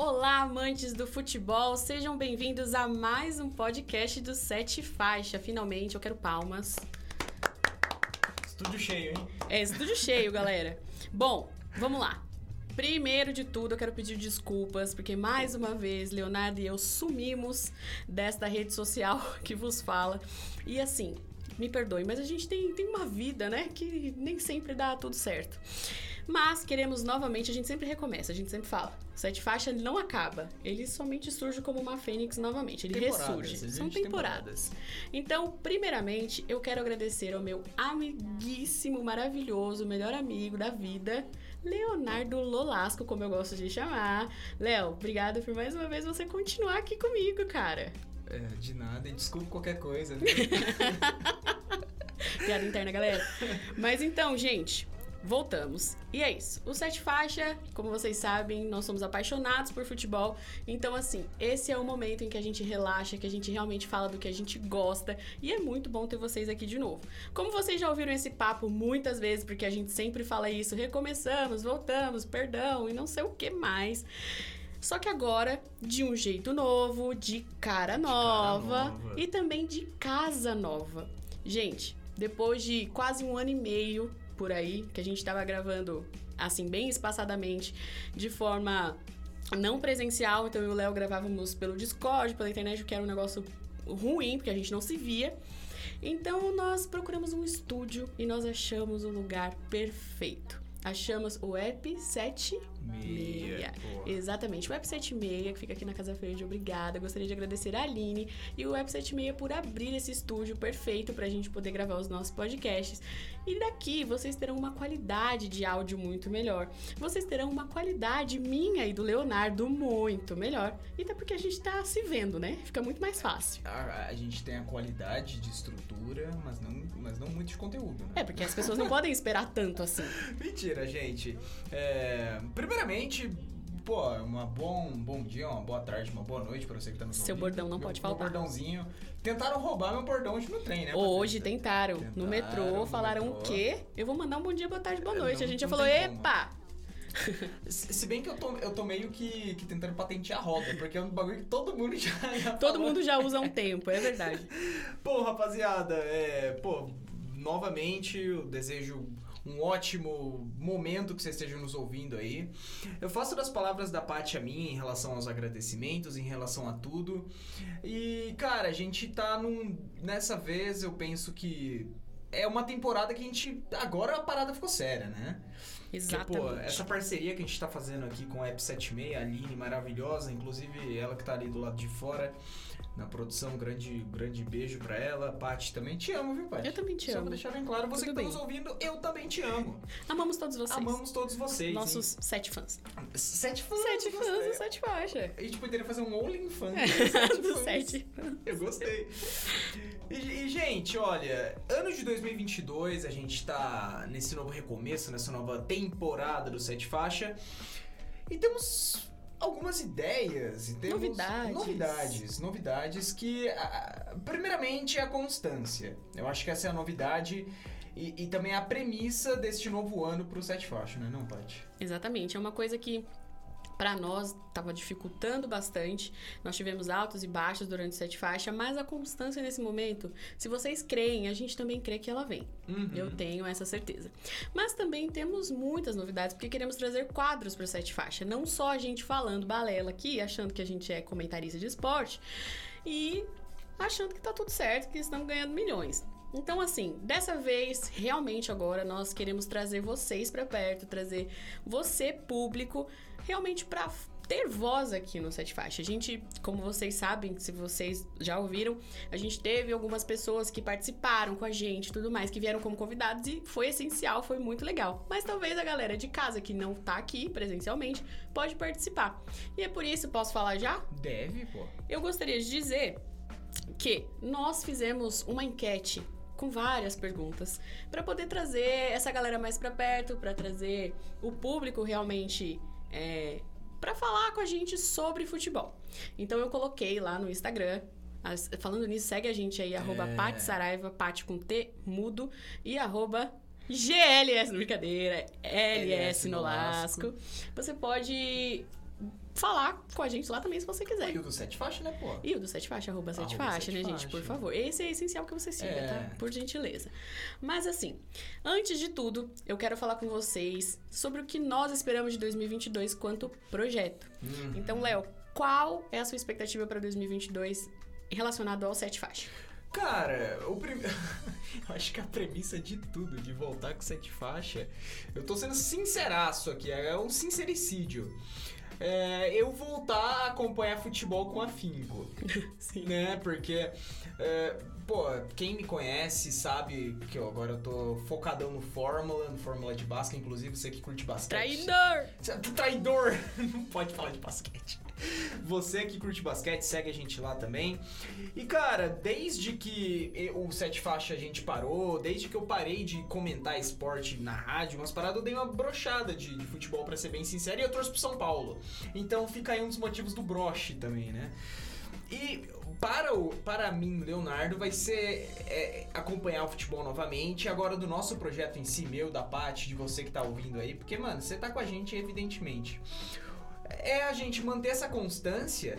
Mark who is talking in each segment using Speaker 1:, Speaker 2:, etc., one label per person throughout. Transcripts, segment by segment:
Speaker 1: Olá, amantes do futebol, sejam bem-vindos a mais um podcast do Sete Faixa. Finalmente, eu quero palmas.
Speaker 2: Estúdio cheio, hein?
Speaker 1: É, estúdio cheio, galera. Bom, vamos lá. Primeiro de tudo, eu quero pedir desculpas, porque mais uma vez Leonardo e eu sumimos desta rede social que vos fala. E assim, me perdoe, mas a gente tem, tem uma vida, né? Que nem sempre dá tudo certo. Mas queremos novamente, a gente sempre recomeça, a gente sempre fala. Sete Faixa não acaba. Ele somente surge como uma fênix novamente. Ele
Speaker 2: Temporadas,
Speaker 1: ressurge. São temporadas. Então, primeiramente, eu quero agradecer ao meu amiguíssimo, maravilhoso, melhor amigo da vida, Leonardo Lolasco, como eu gosto de chamar. Léo, obrigado por mais uma vez você continuar aqui comigo, cara.
Speaker 2: É, de nada, e desculpa qualquer coisa, viu?
Speaker 1: Piada interna, galera. Mas então, gente, voltamos. E é isso. O Sete Faixa, como vocês sabem, nós somos apaixonados por futebol. Então, assim, esse é o momento em que a gente relaxa, que a gente realmente fala do que a gente gosta. E é muito bom ter vocês aqui de novo. Como vocês já ouviram esse papo muitas vezes, porque a gente sempre fala isso, recomeçamos, voltamos, perdão e não sei o que mais. Só que agora, de um jeito novo, de cara nova,
Speaker 2: nova.
Speaker 1: e também de casa nova. Gente, depois de quase um ano e meio por aí, que a gente tava gravando assim, bem espaçadamente, de forma não presencial, então eu e o Léo gravávamos pelo Discord, pela internet, o que era um negócio ruim, porque a gente não se via. Então nós procuramos um estúdio e nós achamos o lugar perfeito. Achamos o App 76.
Speaker 2: Meia, pô.
Speaker 1: Exatamente, o Web 76, que fica aqui na Casa Verde, obrigada. Gostaria de agradecer a Aline e o Web 76 por abrir esse estúdio perfeito pra gente poder gravar os nossos podcasts. E daqui vocês terão uma qualidade de áudio muito melhor. Vocês terão uma qualidade minha e do Leonardo muito melhor. E até porque a gente tá se vendo, né? Fica muito mais fácil.
Speaker 2: A, a gente tem a qualidade de estrutura, mas não, mas não muito de conteúdo, né?
Speaker 1: É, porque as pessoas não podem esperar tanto assim.
Speaker 2: Mentira, gente. É, primeiramente, pô, uma bom, um bom dia, uma boa tarde, uma boa noite pra você que tá nos
Speaker 1: Seu
Speaker 2: ouvindo.
Speaker 1: bordão não
Speaker 2: Meu-
Speaker 1: pode
Speaker 2: meu
Speaker 1: faltar.
Speaker 2: bordãozinho. Tentaram roubar meu bordão hoje no trem, né?
Speaker 1: Hoje
Speaker 2: Patrícia?
Speaker 1: tentaram. No
Speaker 2: Tentaram,
Speaker 1: metrô,
Speaker 2: no
Speaker 1: falaram
Speaker 2: metrô.
Speaker 1: o quê? Eu vou mandar um bom dia, boa tarde, boa
Speaker 2: É,
Speaker 1: noite.
Speaker 2: não-
Speaker 1: a gente já falou,
Speaker 2: como.
Speaker 1: epa!
Speaker 2: Se se bem que eu tô, eu tô meio que, que tentando patentear a roda, porque é um bagulho que todo mundo já, já
Speaker 1: Todo
Speaker 2: falou.
Speaker 1: mundo já usa há um tempo, é verdade.
Speaker 2: Pô, rapaziada, é, pô, novamente eu desejo um ótimo momento que vocês estejam nos ouvindo aí. Eu faço das palavras da Paty a mim em relação aos agradecimentos, em relação a tudo. E, cara, a gente tá num. Nessa vez eu penso que. É uma temporada que a gente. Agora a parada ficou séria, né? Porque, pô,
Speaker 1: Exatamente.
Speaker 2: essa parceria que a gente tá fazendo aqui com a App76, a Aline, maravilhosa, inclusive ela que tá ali do lado de fora na produção, grande, grande beijo pra ela. Paty, também te amo, viu, Paty?
Speaker 1: Eu também te
Speaker 2: Só
Speaker 1: amo.
Speaker 2: pra deixar bem claro, você
Speaker 1: Tudo
Speaker 2: que tá
Speaker 1: bem.
Speaker 2: nos ouvindo, eu também te amo.
Speaker 1: Amamos todos vocês.
Speaker 2: Amamos todos vocês.
Speaker 1: Nossos sete fãs.
Speaker 2: hein? Sete fãs.
Speaker 1: Sete
Speaker 2: gostei.
Speaker 1: fãs do Sete Faixa.
Speaker 2: A gente poderia fazer um OnlyFans.
Speaker 1: do sete.
Speaker 2: Eu gostei. E, e, gente, olha, ano de 2022, a gente tá nesse novo recomeço, nessa nova temporada do Sete Faixa. E temos algumas ideias e temos
Speaker 1: Novidades.
Speaker 2: novidades, novidades que primeiramente é a constância. Eu acho que essa é a novidade e, e também a premissa deste novo ano pro Sete Faixa, né, não, Paty?
Speaker 1: Exatamente. É uma coisa que para nós estava dificultando bastante. Nós tivemos altos e baixos durante sete faixa, mas a constância nesse momento, se vocês creem, a gente também crê que ela vem.
Speaker 2: Uhum.
Speaker 1: Eu tenho essa certeza. Mas também temos muitas novidades, porque queremos trazer quadros para Sete Faixa. Não só a gente falando balela aqui, achando que a gente é comentarista de esporte e achando que tá tudo certo, que estamos ganhando milhões. Então, assim, dessa vez, realmente agora, nós queremos trazer vocês para perto, trazer você, público, realmente para ter voz aqui no Sete Faixa. A gente, como vocês sabem, se vocês já ouviram, a gente teve algumas pessoas que participaram com a gente e tudo mais, que vieram como convidados e foi essencial, foi muito legal. Mas talvez a galera de casa que não tá aqui presencialmente pode participar. E é por isso, posso falar já?
Speaker 2: Deve, pô.
Speaker 1: Eu gostaria de dizer que nós fizemos uma enquete com várias perguntas para poder trazer essa galera mais para perto, para trazer o público realmente é, para falar com a gente sobre futebol. Então eu coloquei lá no Instagram. as- falando nisso, segue a gente aí, arroba
Speaker 2: É.
Speaker 1: Pati Saraiva, Pati com T mudo, e arroba GLS, brincadeira, LS no lasco. Você pode falar com a gente lá também se você quiser.
Speaker 2: E o do Sete Faixa, né, pô?
Speaker 1: E o do Sete Faixa, arroba Sete
Speaker 2: Arroba
Speaker 1: Faixa,
Speaker 2: Sete
Speaker 1: né, gente?
Speaker 2: Faixa.
Speaker 1: Por favor. Esse é essencial que você siga,
Speaker 2: É.
Speaker 1: tá? Por gentileza. Mas assim, antes de tudo, eu quero falar com vocês sobre o que nós esperamos de 2022 quanto projeto.
Speaker 2: Hum.
Speaker 1: Então, Léo, qual é a sua expectativa para 2022 relacionado ao Sete Faixa?
Speaker 2: Cara, o primeiro. eu acho que a premissa de tudo, de voltar com sete faixa, eu tô sendo sinceraço aqui, é um sincericídio. É, eu voltar a acompanhar futebol com afinco.
Speaker 1: Sim.
Speaker 2: né? Porque, é, pô, quem me conhece sabe que eu agora eu tô focadão no Fórmula, no Fórmula de basquete, inclusive você que curte basquete.
Speaker 1: Traidor!
Speaker 2: É Traidor! Não pode falar de basquete. Você que curte basquete, segue a gente lá também. E cara, desde que o Sete Faixa a gente parou, desde que eu parei de comentar esporte na rádio, umas paradas, eu dei uma brochada de, de futebol, pra ser bem sincero, e eu torço pro São Paulo. Então fica aí um dos motivos do broche também, né? E para, o, para mim, Leonardo, vai ser é, acompanhar o futebol novamente. Agora, do nosso projeto em si, meu, da Paty, de você que tá ouvindo aí. Porque, mano, você tá com a gente, evidentemente. É a gente manter essa constância.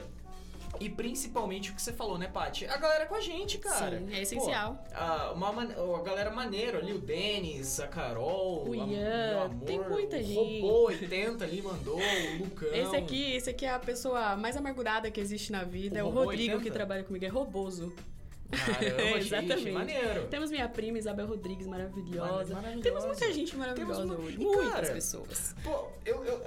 Speaker 2: E principalmente o que você falou, né, Paty? A galera com a gente, cara.
Speaker 1: Sim, é essencial.
Speaker 2: Pô, a, uma, a galera maneira ali, o Denis, a Carol,
Speaker 1: O Ian,
Speaker 2: amor,
Speaker 1: tem muita
Speaker 2: o
Speaker 1: gente.
Speaker 2: Robô 80 ali mandou, o Lucão.
Speaker 1: Esse aqui, esse aqui é a pessoa mais amargurada que existe na vida.
Speaker 2: O
Speaker 1: é o Rodrigo
Speaker 2: 80?
Speaker 1: que trabalha comigo, é roboso.
Speaker 2: Caramba, gente,
Speaker 1: exatamente.
Speaker 2: maneiro.
Speaker 1: Temos minha prima Isabel Rodrigues, maravilhosa.
Speaker 2: Maravilhosa.
Speaker 1: Temos muita gente maravilhosa
Speaker 2: Temos mu-
Speaker 1: hoje.
Speaker 2: E,
Speaker 1: Muitas
Speaker 2: cara,
Speaker 1: pessoas.
Speaker 2: Pô, eu, eu-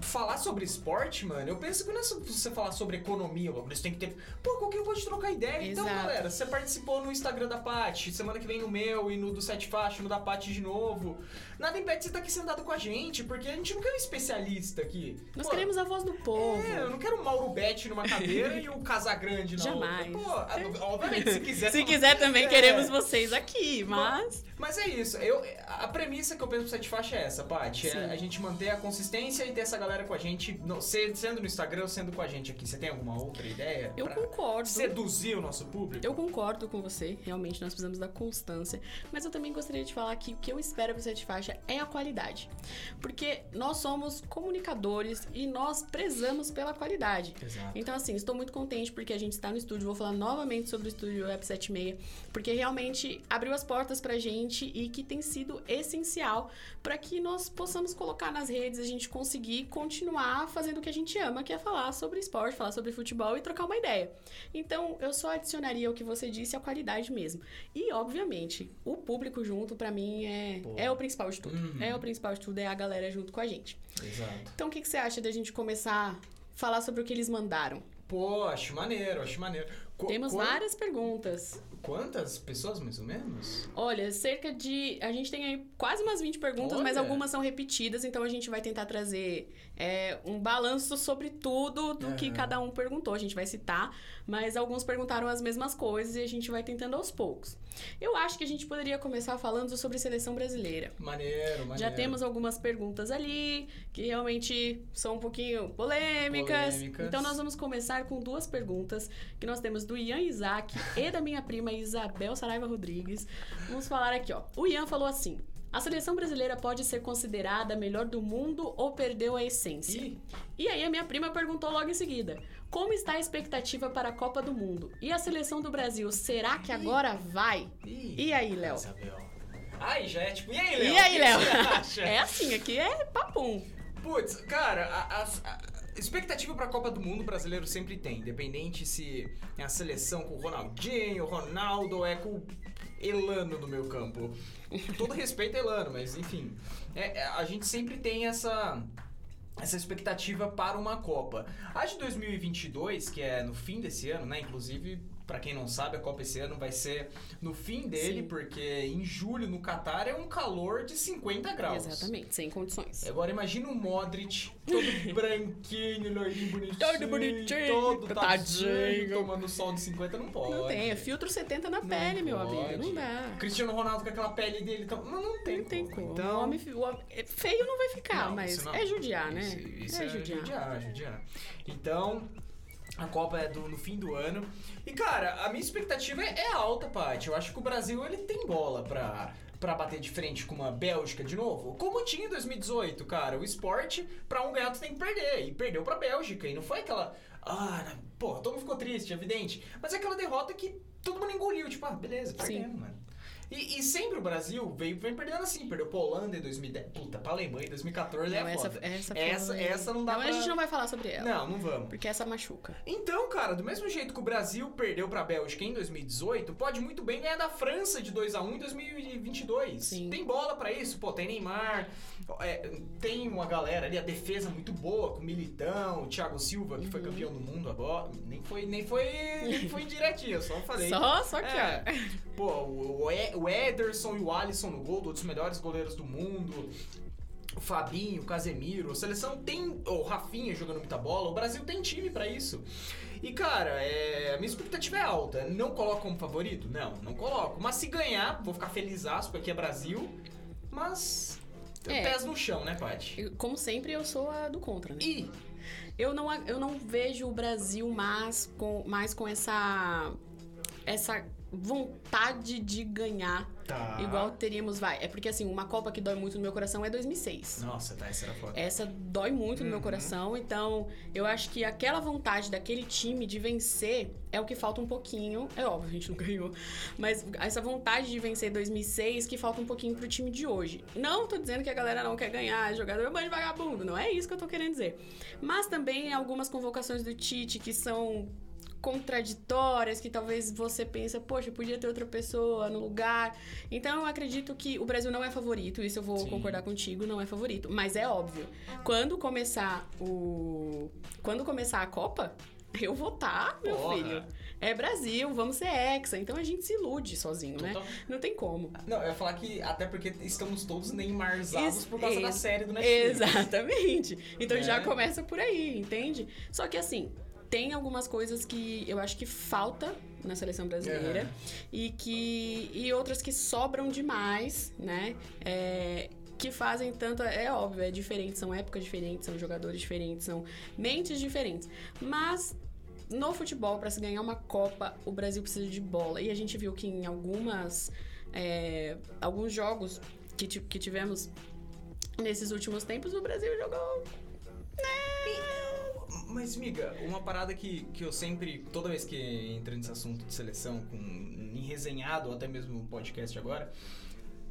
Speaker 2: falar sobre esporte, mano, eu penso que não é só você falar sobre economia, você tem que ter. Pô, qualquer um pode trocar ideia. Então,
Speaker 1: Exato.
Speaker 2: galera, você participou no Instagram da Paty, semana que vem no meu e no do Sete Faixa, no da Paty de novo. Nada impede você estar aqui sentado com a gente, porque a gente não quer um especialista aqui.
Speaker 1: Nós
Speaker 2: Pô,
Speaker 1: queremos a voz do povo.
Speaker 2: É, eu não quero o Mauro Betti numa cadeira e o Casagrande na
Speaker 1: Jamais.
Speaker 2: outra. Pô, obviamente, se quiser.
Speaker 1: Se quiser também,
Speaker 2: É.
Speaker 1: queremos vocês aqui, mas.
Speaker 2: Mas é isso. Eu, a premissa que eu penso pro Sete Faixa é essa, Paty. É a gente manter a consistência e ter essa galera com a gente, no- se- sendo no Instagram ou sendo com a gente aqui. Você tem alguma outra ideia?
Speaker 1: Eu concordo.
Speaker 2: seduzir o nosso público?
Speaker 1: Eu concordo com você, realmente nós precisamos da constância. Mas eu também gostaria de falar que o que eu espero pro Sete Faixa é a qualidade. Porque nós somos comunicadores e nós prezamos pela qualidade.
Speaker 2: Exato.
Speaker 1: Então, assim, estou muito contente porque a gente está no estúdio. Vou falar novamente sobre o estúdio Web 76, porque realmente abriu as portas pra gente e que tem sido essencial para que nós possamos colocar nas redes, a gente conseguir continuar fazendo o que a gente ama, que é falar sobre esporte, falar sobre futebol e trocar uma ideia. Então, eu só adicionaria o que você disse, a qualidade mesmo. E, obviamente, o público junto, pra mim, é,
Speaker 2: Pô.
Speaker 1: é o principal de tudo.
Speaker 2: Uhum.
Speaker 1: É o principal de tudo, é a galera junto com a gente.
Speaker 2: Exato.
Speaker 1: Então, o que, que você acha da gente começar a falar sobre o que eles mandaram?
Speaker 2: Pô, acho maneiro, acho maneiro.
Speaker 1: Temos várias perguntas.
Speaker 2: Quantas pessoas, mais ou menos?
Speaker 1: Olha, cerca de. A gente tem aí quase umas 20 perguntas, mas
Speaker 2: Olha.
Speaker 1: algumas são repetidas, então a gente vai tentar trazer é, um balanço sobre tudo do que
Speaker 2: Aham.
Speaker 1: cada um perguntou. A gente vai citar, mas alguns perguntaram as mesmas coisas e a gente vai tentando aos poucos. Eu acho que a gente poderia começar falando sobre seleção brasileira.
Speaker 2: Maneiro, maneiro.
Speaker 1: Já temos algumas perguntas ali que realmente são um pouquinho polêmicas.
Speaker 2: Polêmicas.
Speaker 1: Então nós vamos começar com duas perguntas que nós temos do Ian Isaac e da minha prima Isabel Saraiva Rodrigues. Vamos falar aqui, ó. O Ian falou assim: a seleção brasileira pode ser considerada a melhor do mundo ou perdeu a essência?
Speaker 2: Ih,
Speaker 1: E aí a minha prima perguntou logo em seguida: como está a expectativa para a Copa do Mundo? E a seleção do Brasil, será que agora vai?
Speaker 2: ih.
Speaker 1: E aí, Léo?
Speaker 2: Isabel. Ai, já é tipo, e aí, Léo?
Speaker 1: E aí, Léo? É assim, aqui é papum.
Speaker 2: Putz, cara, a, a- a expectativa pra Copa do Mundo brasileiro sempre tem. Independente se é a seleção com o Ronaldinho, Ronaldo é com o Elano no meu campo. Todo respeito a Elano, mas enfim. É, é, a gente sempre tem essa. Essa expectativa para uma Copa. A de 2022, que é no fim desse ano, né? Inclusive, pra quem não sabe, a Copa esse ano vai ser no fim dele,
Speaker 1: Sim.
Speaker 2: porque em julho no Catar é um calor de 50 graus.
Speaker 1: Exatamente, sem condições.
Speaker 2: Agora imagina o Modric, todo branquinho, loirinho, bonitinho.
Speaker 1: Todo bonitinho,
Speaker 2: Todo
Speaker 1: tadinho.
Speaker 2: tadinho, tomando sol de 50, não pode.
Speaker 1: Não tem, é filtro 70 na
Speaker 2: Não
Speaker 1: pele, meu
Speaker 2: pode.
Speaker 1: amigo. Não dá.
Speaker 2: Cristiano Ronaldo com aquela pele dele, então, não, não tem
Speaker 1: Não tem
Speaker 2: como.
Speaker 1: como.
Speaker 2: Então,
Speaker 1: O homem, o homem- é, feio não vai ficar,
Speaker 2: Não,
Speaker 1: mas é judiar, né?
Speaker 2: Isso, isso
Speaker 1: é,
Speaker 2: é,
Speaker 1: judiar.
Speaker 2: judiar, judiar. Então, a Copa é do, no fim do ano. E, cara, a minha expectativa é, é alta, Paty. Eu acho que o Brasil, ele tem bola pra... pra bater de frente com uma Bélgica de novo? Como tinha em 2018, cara. O esporte, pra um ganhar, tu tem que perder. E perdeu pra Bélgica. E não foi aquela. Ah, pô, todo mundo ficou triste, evidente. Mas é aquela derrota que todo mundo engoliu. Tipo, ah, beleza, perdemos, mano. E, e, sempre o Brasil veio, vem perdendo assim. Perdeu pra Holanda em 2010. Puta, pra Alemanha em 2014 não, é
Speaker 1: essa,
Speaker 2: foda.
Speaker 1: Essa,
Speaker 2: essa, essa, não dá
Speaker 1: não,
Speaker 2: pra...
Speaker 1: a gente não vai falar sobre ela.
Speaker 2: Não, não vamos.
Speaker 1: Porque essa machuca.
Speaker 2: Então, cara, do mesmo jeito que o Brasil perdeu pra Bélgica em 2018, pode muito bem ganhar da França de 2 a 1 em 2022.
Speaker 1: Sim.
Speaker 2: Tem bola para isso. Pô, tem Neymar, é, tem uma galera ali, a defesa muito boa, com o Militão, o Thiago Silva, que uhum. foi campeão do mundo agora. Nem foi, nem foi, nem foi indiretinho, só falei.
Speaker 1: Só, só que é.
Speaker 2: Pô, o, o Ederson e o Alisson no gol, dos melhores goleiros do mundo. O Fabinho, o Casemiro, a seleção tem. O Rafinha jogando muita bola, o Brasil tem time para isso. E cara, é, a minha expectativa é alta. Não coloco como favorito? Não, não coloco. Mas se ganhar, vou ficar feliz porque é Brasil. Mas. É, pés no chão, né, Paty?
Speaker 1: Como sempre, eu sou a do contra, né?
Speaker 2: E.
Speaker 1: Eu não, eu não vejo o Brasil mais com, mais com essa. Essa vontade de ganhar.
Speaker 2: Tá.
Speaker 1: Igual teríamos, vai. É porque assim, uma Copa que dói muito no meu coração é 2006.
Speaker 2: Nossa, tá, essa era foda.
Speaker 1: Essa dói muito uhum. no meu uhum. coração, então eu acho que aquela vontade daquele time de vencer é o que falta um pouquinho. É óbvio, a gente não ganhou, mas essa vontade de vencer 2006 que falta um pouquinho pro time de hoje. Não tô dizendo que a galera não quer ganhar, jogador é um de vagabundo, não é isso que eu tô querendo dizer. Mas também algumas convocações do Tite que são contraditórias que talvez você pensa, poxa, podia ter outra pessoa no lugar. Então eu acredito que o Brasil não é favorito, isso eu vou Sim. concordar contigo, não é favorito, mas é óbvio. Quando começar o quando começar a Copa, eu vou estar, tá, meu Porra. filho. É Brasil, vamos ser hexa. Então a gente se ilude sozinho, né? Não tem como.
Speaker 2: Não, eu ia falar que até porque estamos todos neymarzados por causa da série do Netflix.
Speaker 1: Exatamente. Então é. já começa por aí, entende? Só que assim, tem algumas coisas que eu acho que falta na seleção brasileira e que e outras que sobram demais, né? É, que fazem tanto é óbvio é diferente são épocas diferentes são jogadores diferentes são mentes diferentes mas no futebol para se ganhar uma Copa o Brasil precisa de bola e a gente viu que em algumas é, alguns jogos que, que tivemos nesses últimos tempos o Brasil jogou né?
Speaker 2: Mas, miga, uma parada que, que eu sempre, toda vez que entro nesse assunto de seleção, com, em resenhado, ou até mesmo no podcast agora,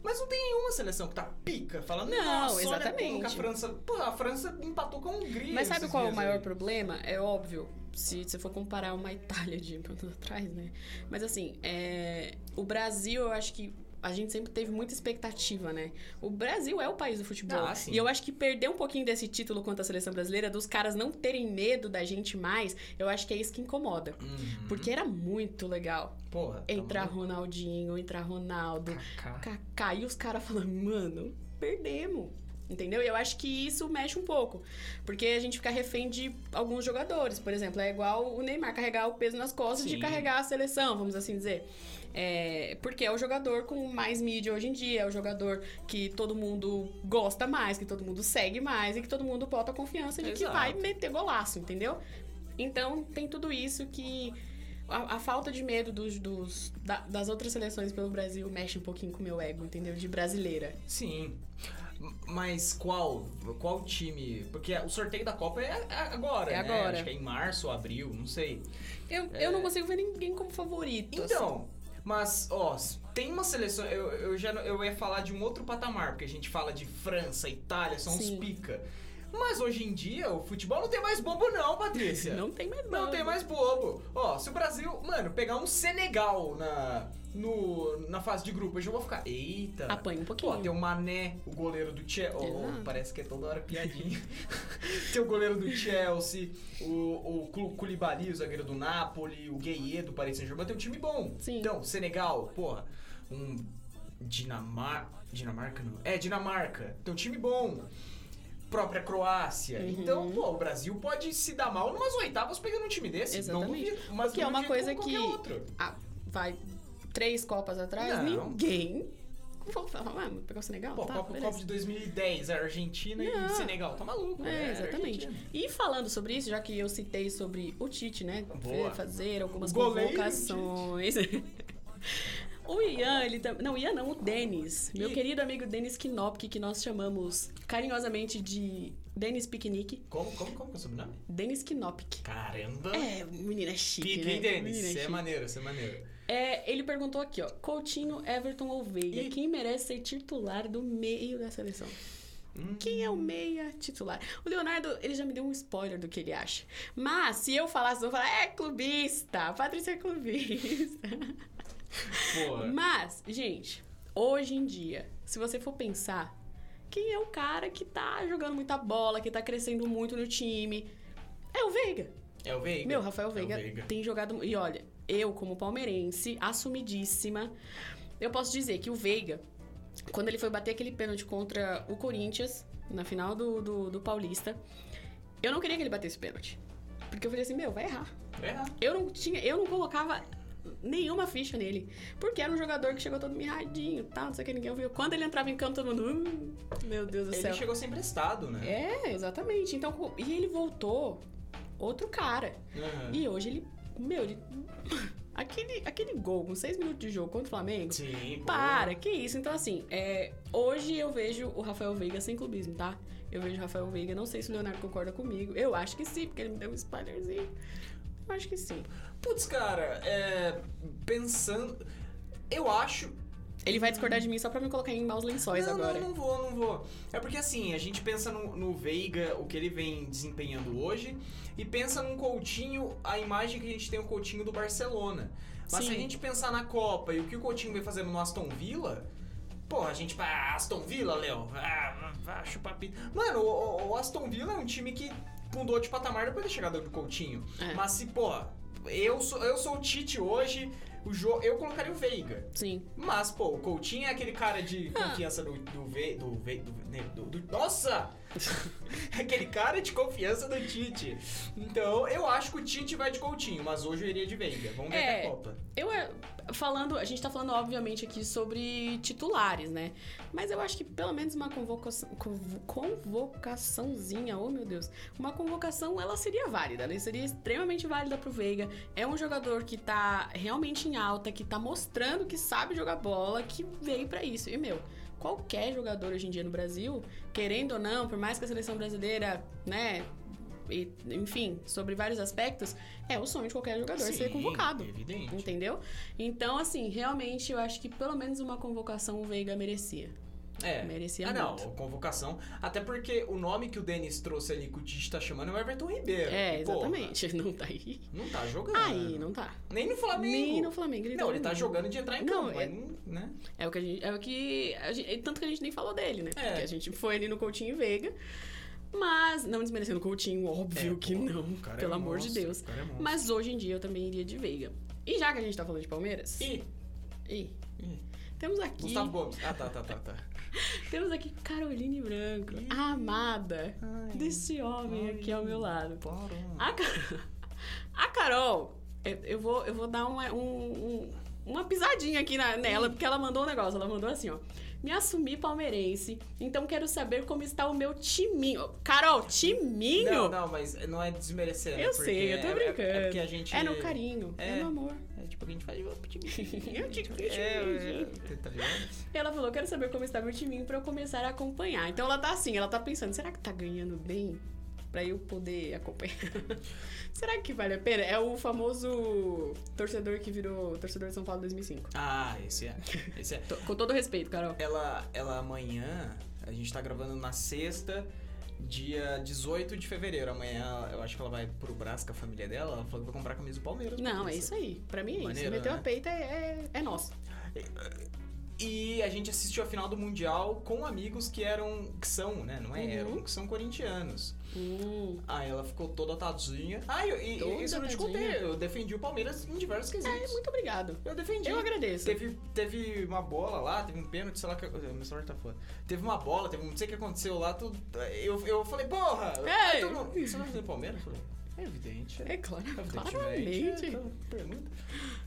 Speaker 2: mas não tem nenhuma seleção que tá pica, falando,
Speaker 1: não,
Speaker 2: nossa,
Speaker 1: exatamente.
Speaker 2: Olha, a França. Pô, a França empatou com a Hungria.
Speaker 1: Mas sabe qual é o maior aí? problema? É óbvio. Se você for comparar uma Itália de anos atrás, né? Mas assim, é... o Brasil, eu acho que a gente sempre teve muita expectativa, né? O Brasil é o país do futebol.
Speaker 2: Ah,
Speaker 1: e eu acho que perder um pouquinho desse título contra a seleção brasileira, dos caras não terem medo da gente mais, eu acho que é isso que incomoda.
Speaker 2: Uhum.
Speaker 1: Porque era muito legal.
Speaker 2: Porra,
Speaker 1: entrar tá Ronaldinho, entrar Ronaldo, Kaká. Kaká. E os caras falando, mano, perdemos. Entendeu? E eu acho que isso mexe um pouco. Porque a gente fica refém de alguns jogadores. Por exemplo, é igual o Neymar carregar o peso nas costas Sim. de carregar a seleção, vamos assim dizer. É, porque é o jogador com mais mídia hoje em dia, é o jogador que todo mundo gosta mais, que todo mundo segue mais e que todo mundo bota confiança de Exato. que vai meter golaço, entendeu? Então tem tudo isso que. A, a falta de medo dos, dos da, das outras seleções pelo Brasil mexe um pouquinho com o meu ego, entendeu? De brasileira.
Speaker 2: Sim. Mas qual? Qual time? Porque o sorteio da Copa é agora,
Speaker 1: é
Speaker 2: né?
Speaker 1: agora.
Speaker 2: Acho que é em março ou abril, não sei.
Speaker 1: Eu, é... eu não consigo ver ninguém como favorito.
Speaker 2: Então, assim. Mas, ó, tem uma seleção. Eu, eu já eu ia falar de um outro patamar, porque a gente fala de França, Itália, são Sim. os pica. Mas hoje em dia, o futebol não tem mais bobo, não, Patrícia.
Speaker 1: não tem mais bobo.
Speaker 2: Não tem mais bobo. Ó, se o Brasil, mano, pegar um Senegal na, no, na fase de grupo, eu já vou ficar. Eita!
Speaker 1: Apanha um pouquinho.
Speaker 2: Pô, tem o Mané, o goleiro do Chelsea. Oh, parece que é toda hora piadinha. tem o goleiro do Chelsea, o, o Koulibaly, o zagueiro do Napoli, o Gueye do Paris Saint-Germain. Tem um time bom.
Speaker 1: Sim.
Speaker 2: Então, Senegal, porra, um Dinamarca. Dinamarca não. É, Dinamarca. Tem um time bom própria Croácia. Uhum. Então, pô, o Brasil pode se dar mal numas oitavas pegando um time desse.
Speaker 1: Exatamente.
Speaker 2: Não duvido, mas
Speaker 1: que é uma coisa que vai três copas atrás, não. ninguém Vou falar, ah, pegar o Senegal?
Speaker 2: Pô,
Speaker 1: tá,
Speaker 2: Copa, Copa de 2010, a Argentina não. e Senegal, tá maluco,
Speaker 1: É, é exatamente. E falando sobre isso, já que eu citei sobre o Tite, né?
Speaker 2: Boa.
Speaker 1: Fazer algumas convocações. O Ian, ele também. Não, o Ian não, o Denis. Meu
Speaker 2: Ih.
Speaker 1: querido amigo Denis Knopke, que nós chamamos carinhosamente de Denis Piquenique.
Speaker 2: Como, como, como que é o sobrenome?
Speaker 1: Denis Knopke.
Speaker 2: Caramba!
Speaker 1: É, menina chique,
Speaker 2: Pique,
Speaker 1: né?
Speaker 2: hein, Denis? Você é
Speaker 1: chique.
Speaker 2: maneiro, você é maneiro.
Speaker 1: É, ele perguntou aqui, ó. Coutinho, Everton ou Veiga?
Speaker 2: Ih.
Speaker 1: Quem merece ser titular do meio da seleção?
Speaker 2: Hum.
Speaker 1: Quem é o meia titular? O Leonardo, ele já me deu um spoiler do que ele acha. Mas, se eu falasse, eu vou falar, é clubista. A Patrícia é clubista.
Speaker 2: Pô,
Speaker 1: Mas, gente, hoje em dia, se você for pensar, quem é o cara que tá jogando muita bola, que tá crescendo muito no time? É o Veiga.
Speaker 2: é o Veiga.
Speaker 1: Meu, Rafael
Speaker 2: É
Speaker 1: Veiga,
Speaker 2: Veiga.
Speaker 1: tem jogado. E olha, eu, como palmeirense, assumidíssima, eu posso dizer que o Veiga, quando ele foi bater aquele pênalti contra o Corinthians, na final do, do, do Paulista, eu não queria que ele batesse o pênalti. Porque eu falei assim, meu, vai errar.
Speaker 2: É.
Speaker 1: Eu não tinha, eu não colocava nenhuma ficha nele. Porque era um jogador que chegou todo mirradinho, tá? Não sei o que ninguém ouviu. Quando ele entrava em campo, todo mundo. "Hum, meu Deus do
Speaker 2: Ele
Speaker 1: céu.
Speaker 2: chegou sem emprestado, né?
Speaker 1: É, exatamente. Então, e ele voltou outro cara.
Speaker 2: Aham.
Speaker 1: E hoje ele. Meu, ele. Aquele, aquele gol com seis minutos de jogo contra o Flamengo.
Speaker 2: Sim.
Speaker 1: Para, que isso? Então, assim, é, hoje eu vejo o Rafael Veiga sem clubismo, tá? Eu vejo o Rafael Veiga, não sei se o Leonardo concorda comigo. Eu acho que sim, porque ele me deu um spoilerzinho. Eu acho que sim.
Speaker 2: Putz, cara, é. Pensando. Eu acho.
Speaker 1: Ele vai discordar de mim só pra me colocar em maus lençóis
Speaker 2: não,
Speaker 1: agora.
Speaker 2: Não, não vou, não vou. É porque assim, a gente pensa no, no Veiga, o que ele vem desempenhando hoje, e pensa num Coutinho, a imagem que a gente tem o Coutinho do Barcelona. Mas se a
Speaker 1: Sim.
Speaker 2: gente pensar na Copa e o que o Coutinho vem fazendo no Aston Villa, porra, a gente. Ah, Aston Villa, Léo. Ah, vai chupar pita. Mano, o, o Aston Villa é um time que mudou de patamar depois da chegada do Coutinho.
Speaker 1: É.
Speaker 2: Mas se, porra, eu sou, eu sou o Tite hoje, o jo eu colocaria o Veiga.
Speaker 1: Sim.
Speaker 2: Mas, pô, o Coutinho é aquele cara de
Speaker 1: Ah.
Speaker 2: confiança do, do, ve, do, ve, do, né, do, do- Nossa! aquele cara de confiança do Tite. Então, eu acho que o Tite vai de Coutinho, mas hoje eu iria de Veiga. Vamos ver
Speaker 1: É.
Speaker 2: até a Copa.
Speaker 1: Eu é, falando, a gente tá falando obviamente aqui sobre titulares, né? Mas eu acho que pelo menos uma convocação, convo- convocaçãozinha, oh meu Deus, uma convocação ela seria válida, ela seria extremamente válida pro Veiga. É um jogador que tá realmente em alta, que tá mostrando que sabe jogar bola, que veio pra isso. E meu, qualquer jogador hoje em dia no Brasil, querendo ou não, por mais que a seleção brasileira, né, e, enfim, sobre vários aspectos, é o sonho de qualquer jogador ser
Speaker 2: Sim,
Speaker 1: convocado.
Speaker 2: Evidente.
Speaker 1: Entendeu? Então, assim, realmente eu acho que pelo menos uma convocação o Veiga merecia.
Speaker 2: É.
Speaker 1: Merecia
Speaker 2: ah, não,
Speaker 1: muito.
Speaker 2: convocação. Até porque o nome que o Denis trouxe ali que o Tite tá chamando é o Everton Ribeiro.
Speaker 1: É,
Speaker 2: E, porra,
Speaker 1: exatamente. Não tá aí.
Speaker 2: não tá jogando.
Speaker 1: Aí, não tá.
Speaker 2: Nem no Flamengo.
Speaker 1: Nem no Flamengo. Ele
Speaker 2: Não, ele tá
Speaker 1: jogando.
Speaker 2: de entrar em
Speaker 1: Não,
Speaker 2: campo,
Speaker 1: é-
Speaker 2: mas não, né?
Speaker 1: É o que a gente. É o que. gente- tanto que a gente nem falou dele, né?
Speaker 2: É.
Speaker 1: Porque a gente foi ali no Coutinho e Veiga. Mas, não desmerecendo o Coutinho, óbvio
Speaker 2: É,
Speaker 1: que
Speaker 2: pô,
Speaker 1: não.
Speaker 2: é
Speaker 1: Pelo amor de
Speaker 2: monstro,
Speaker 1: Deus.
Speaker 2: o cara é.
Speaker 1: Mas hoje em dia eu também iria de Veiga. E já que a gente tá falando de Palmeiras.
Speaker 2: E
Speaker 1: Ih,
Speaker 2: Ih,
Speaker 1: temos aqui.
Speaker 2: Gustavo Gomes. Ah, tá, tá, tá, tá.
Speaker 1: Temos aqui Caroline Branco, a amada
Speaker 2: Ai,
Speaker 1: desse homem
Speaker 2: ai.
Speaker 1: aqui ao meu lado. A, a Carol, eu, vou, eu vou dar uma, um- um- uma pisadinha aqui na- nela, porque ela mandou um negócio. Ela mandou assim, ó. Me assumi palmeirense, então quero saber como está o meu timinho. Carol, timinho?
Speaker 2: Não, não, mas não é desmerecer.
Speaker 1: Eu sei, eu tô
Speaker 2: é- é-
Speaker 1: brincando.
Speaker 2: É, porque a gente.
Speaker 1: É no carinho, é,
Speaker 2: É.
Speaker 1: no amor.
Speaker 2: É tipo, a gente faz. Eu te
Speaker 1: vejo,
Speaker 2: É,
Speaker 1: eu
Speaker 2: tá?
Speaker 1: Ela falou, quero saber como está meu timinho pra eu começar a acompanhar. Então ela tá assim, ela tá pensando, será que tá ganhando bem pra eu poder acompanhar? será que vale a pena? É o famoso torcedor que virou torcedor de São Paulo em 2005.
Speaker 2: Ah, esse é. Esse é.
Speaker 1: Com todo respeito, Carol.
Speaker 2: Ela, ela amanhã, a gente tá gravando na sexta, dia 18 de fevereiro. Amanhã eu acho que ela vai pro Brás com a família dela. Ela falou que vai comprar a camisa do Palmeiras.
Speaker 1: Não, é isso aí. Pra mim é isso.
Speaker 2: Maneiro,
Speaker 1: Meteu
Speaker 2: né?
Speaker 1: a peita é, é, é nosso.
Speaker 2: E a gente assistiu a final do Mundial com amigos que eram. que são, né? Não é
Speaker 1: Uhum.
Speaker 2: eram, que são corintianos.
Speaker 1: Hum.
Speaker 2: Aí ela ficou toda tadinha. Ah, eu, e,
Speaker 1: Toda
Speaker 2: isso eu não te contei. Eu defendi o Palmeiras em diversos
Speaker 1: É,
Speaker 2: quesitos.
Speaker 1: muito obrigado.
Speaker 2: Eu defendi.
Speaker 1: Eu agradeço.
Speaker 2: Teve, teve uma bola lá, teve um pênalti, sei lá que. Meu celular tá fora. Teve uma bola, teve. Não sei o que aconteceu lá, tudo. Eu, eu falei, porra!
Speaker 1: Ei!
Speaker 2: todo mundo, Você vai fazer Palmeiras? Eu falei, é evidente.
Speaker 1: É claro, claramente.
Speaker 2: É, pergunta.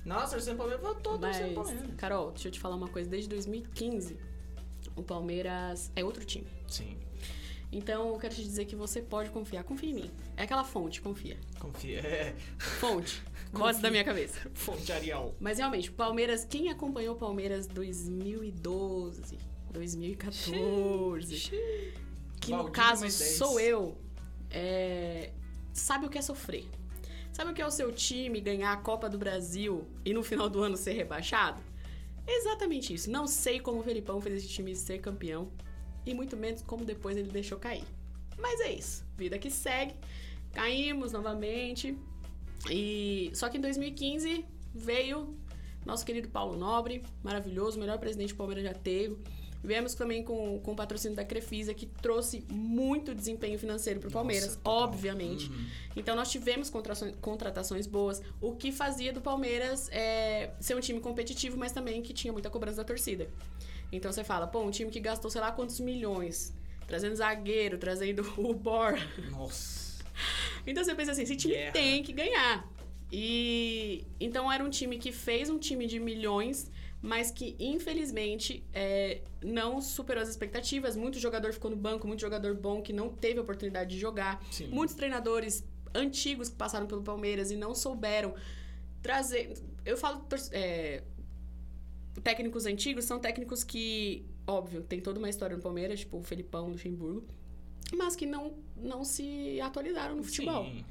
Speaker 2: Nossa, torcendo Palmeiras, eu tô torcendo
Speaker 1: Mas,
Speaker 2: Palmeiras.
Speaker 1: Carol, deixa eu te falar uma coisa. Desde 2015, o Palmeiras é outro time.
Speaker 2: Sim.
Speaker 1: Então, eu quero te dizer que você pode confiar. Confia em mim. É aquela fonte, confia.
Speaker 2: Confia. É.
Speaker 1: Fonte. Voz da minha cabeça.
Speaker 2: Fonte Arial.
Speaker 1: Mas realmente, Palmeiras, quem acompanhou Palmeiras 2012, 2014, que no
Speaker 2: Valdir
Speaker 1: caso
Speaker 2: mais 10.
Speaker 1: sou eu, é, sabe o que é sofrer. Sabe o que é o seu time ganhar a Copa do Brasil e no final do ano ser rebaixado? Exatamente isso. Não sei como o Felipão fez esse time ser campeão e muito menos como depois ele deixou cair. Mas é isso. Vida que segue. Caímos novamente. E só que em 2015 veio nosso querido Paulo Nobre, maravilhoso, melhor presidente que o Palmeiras já teve. Viemos também com, com o patrocínio da Crefisa, que trouxe muito desempenho financeiro para o Palmeiras,
Speaker 2: total.
Speaker 1: obviamente.
Speaker 2: Uhum.
Speaker 1: Então nós tivemos contratações boas, o que fazia do Palmeiras é, ser um time competitivo, mas também que tinha muita cobrança da torcida. Então você fala, pô, um time que gastou sei lá quantos milhões, trazendo zagueiro, trazendo o Bor.
Speaker 2: Nossa.
Speaker 1: Então você pensa assim, esse time tem que ganhar. E então era um time que fez um time de milhões, mas que infelizmente é, não superou as expectativas. Muito jogador ficou no banco, muito jogador bom que não teve oportunidade de jogar.
Speaker 2: Sim.
Speaker 1: Muitos treinadores antigos que passaram pelo Palmeiras e não souberam trazer. Eu falo. é, técnicos antigos são técnicos que, óbvio, tem toda uma história no Palmeiras, tipo o Felipão, Luxemburgo, mas que não, não se atualizaram no futebol.
Speaker 2: Sim.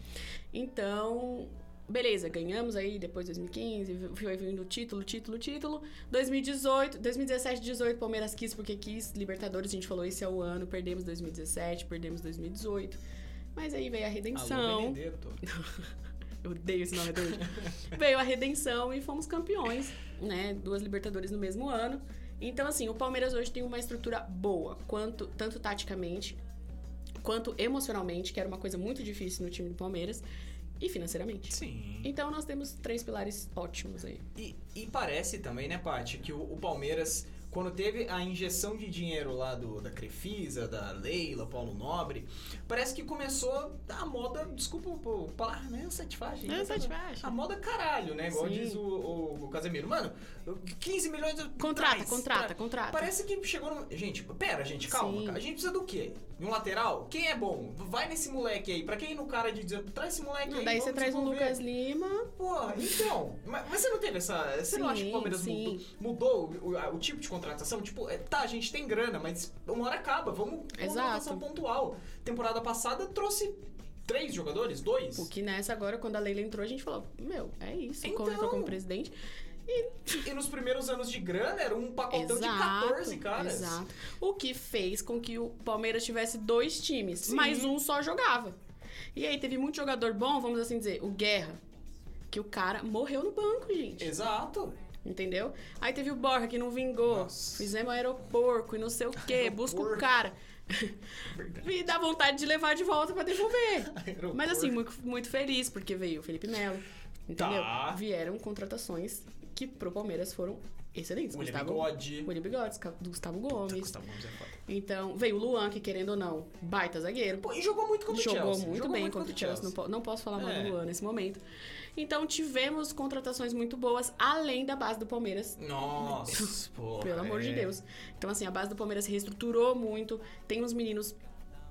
Speaker 1: Então, beleza, ganhamos aí depois de 2015, foi vindo título, título, título. 2018, 2017, 18, Palmeiras quis porque quis. Libertadores, a gente falou, esse é o ano. Perdemos 2017, perdemos 2018. Mas aí veio a
Speaker 2: Alô,
Speaker 1: redenção.
Speaker 2: Benedetto.
Speaker 1: Eu odeio esse nome hoje. Veio a redenção e fomos campeões, né? Duas Libertadores no mesmo ano. Então, assim, o Palmeiras hoje tem uma estrutura boa, quanto tanto taticamente, quanto emocionalmente, que era uma coisa muito difícil no time do Palmeiras, e financeiramente.
Speaker 2: Sim.
Speaker 1: Então, nós temos três pilares ótimos aí.
Speaker 2: E, e parece também, né, Paty, que o, o Palmeiras, quando teve a injeção de dinheiro lá do, da Crefisa, da Leila, Paulo Nobre, parece que começou a moda, desculpa o palavra, né? Satisfaz.
Speaker 1: É, satisfaz.
Speaker 2: A moda caralho, né? Igual
Speaker 1: Sim.
Speaker 2: diz o, o, o Casemiro. Mano, 15 milhões de.
Speaker 1: Contrata,
Speaker 2: traz,
Speaker 1: contrata,
Speaker 2: traz.
Speaker 1: contrata.
Speaker 2: Parece que chegou no. Gente, pera, gente, calma.
Speaker 1: Sim.
Speaker 2: A gente precisa do quê? De um lateral? Quem é bom? Vai nesse moleque aí. Pra quem ir no cara de dizer, traz esse moleque aí.
Speaker 1: Daí você traz um
Speaker 2: desenvolver."
Speaker 1: Lucas Lima.
Speaker 2: Porra, então. Mas, mas você não teve essa. Você não acha que o
Speaker 1: Sim,
Speaker 2: Palmeiras
Speaker 1: sim.
Speaker 2: mudou, mudou o, a- o tipo de contratação? Tipo, é, tá, a gente tem grana, mas uma hora acaba. Vamos
Speaker 1: Exato.
Speaker 2: contratação pontual. Temporada passada trouxe três jogadores? Dois?
Speaker 1: Porque nessa agora, quando a Leila entrou, a gente falou, meu, é isso.
Speaker 2: Então.
Speaker 1: Quando entrou como presidente.
Speaker 2: E nos primeiros anos de grana era um pacotão de 14 caras.
Speaker 1: Exato. O que fez com que o Palmeiras tivesse dois times,
Speaker 2: Sim.
Speaker 1: mas um só jogava. E aí teve muito jogador bom, vamos assim dizer, o Guerra. Que o cara morreu no banco, gente.
Speaker 2: Exato.
Speaker 1: Entendeu? Aí teve o Borja que não vingou.
Speaker 2: Nossa.
Speaker 1: Fizemos aeroporco e não sei o quê. Busca o cara.
Speaker 2: Verdade.
Speaker 1: E dá vontade de levar de volta pra devolver.
Speaker 2: Aeroporco.
Speaker 1: Mas assim, muito, muito feliz, porque veio o Felipe Melo. Entendeu?
Speaker 2: Tá.
Speaker 1: Vieram contratações que pro Palmeiras foram excelentes.
Speaker 2: William
Speaker 1: Gustavo,
Speaker 2: Bigode.
Speaker 1: William Bigodes, Ca- Gustavo Gomes.
Speaker 2: Gustavo Gomes é foda.
Speaker 1: Então, veio o Luan, que querendo ou não, baita zagueiro.
Speaker 2: Pô, e jogou muito contra o
Speaker 1: Jogou
Speaker 2: Chelsea.
Speaker 1: muito
Speaker 2: Jogou
Speaker 1: bem
Speaker 2: muito
Speaker 1: contra o Chelsea. Não, po- não posso falar
Speaker 2: É.
Speaker 1: do Luan nesse momento. Então, tivemos contratações muito boas, além da base do Palmeiras.
Speaker 2: Nossa, pô.
Speaker 1: Pelo amor de
Speaker 2: é.
Speaker 1: Deus. Então, assim, a base do Palmeiras reestruturou muito. Tem uns meninos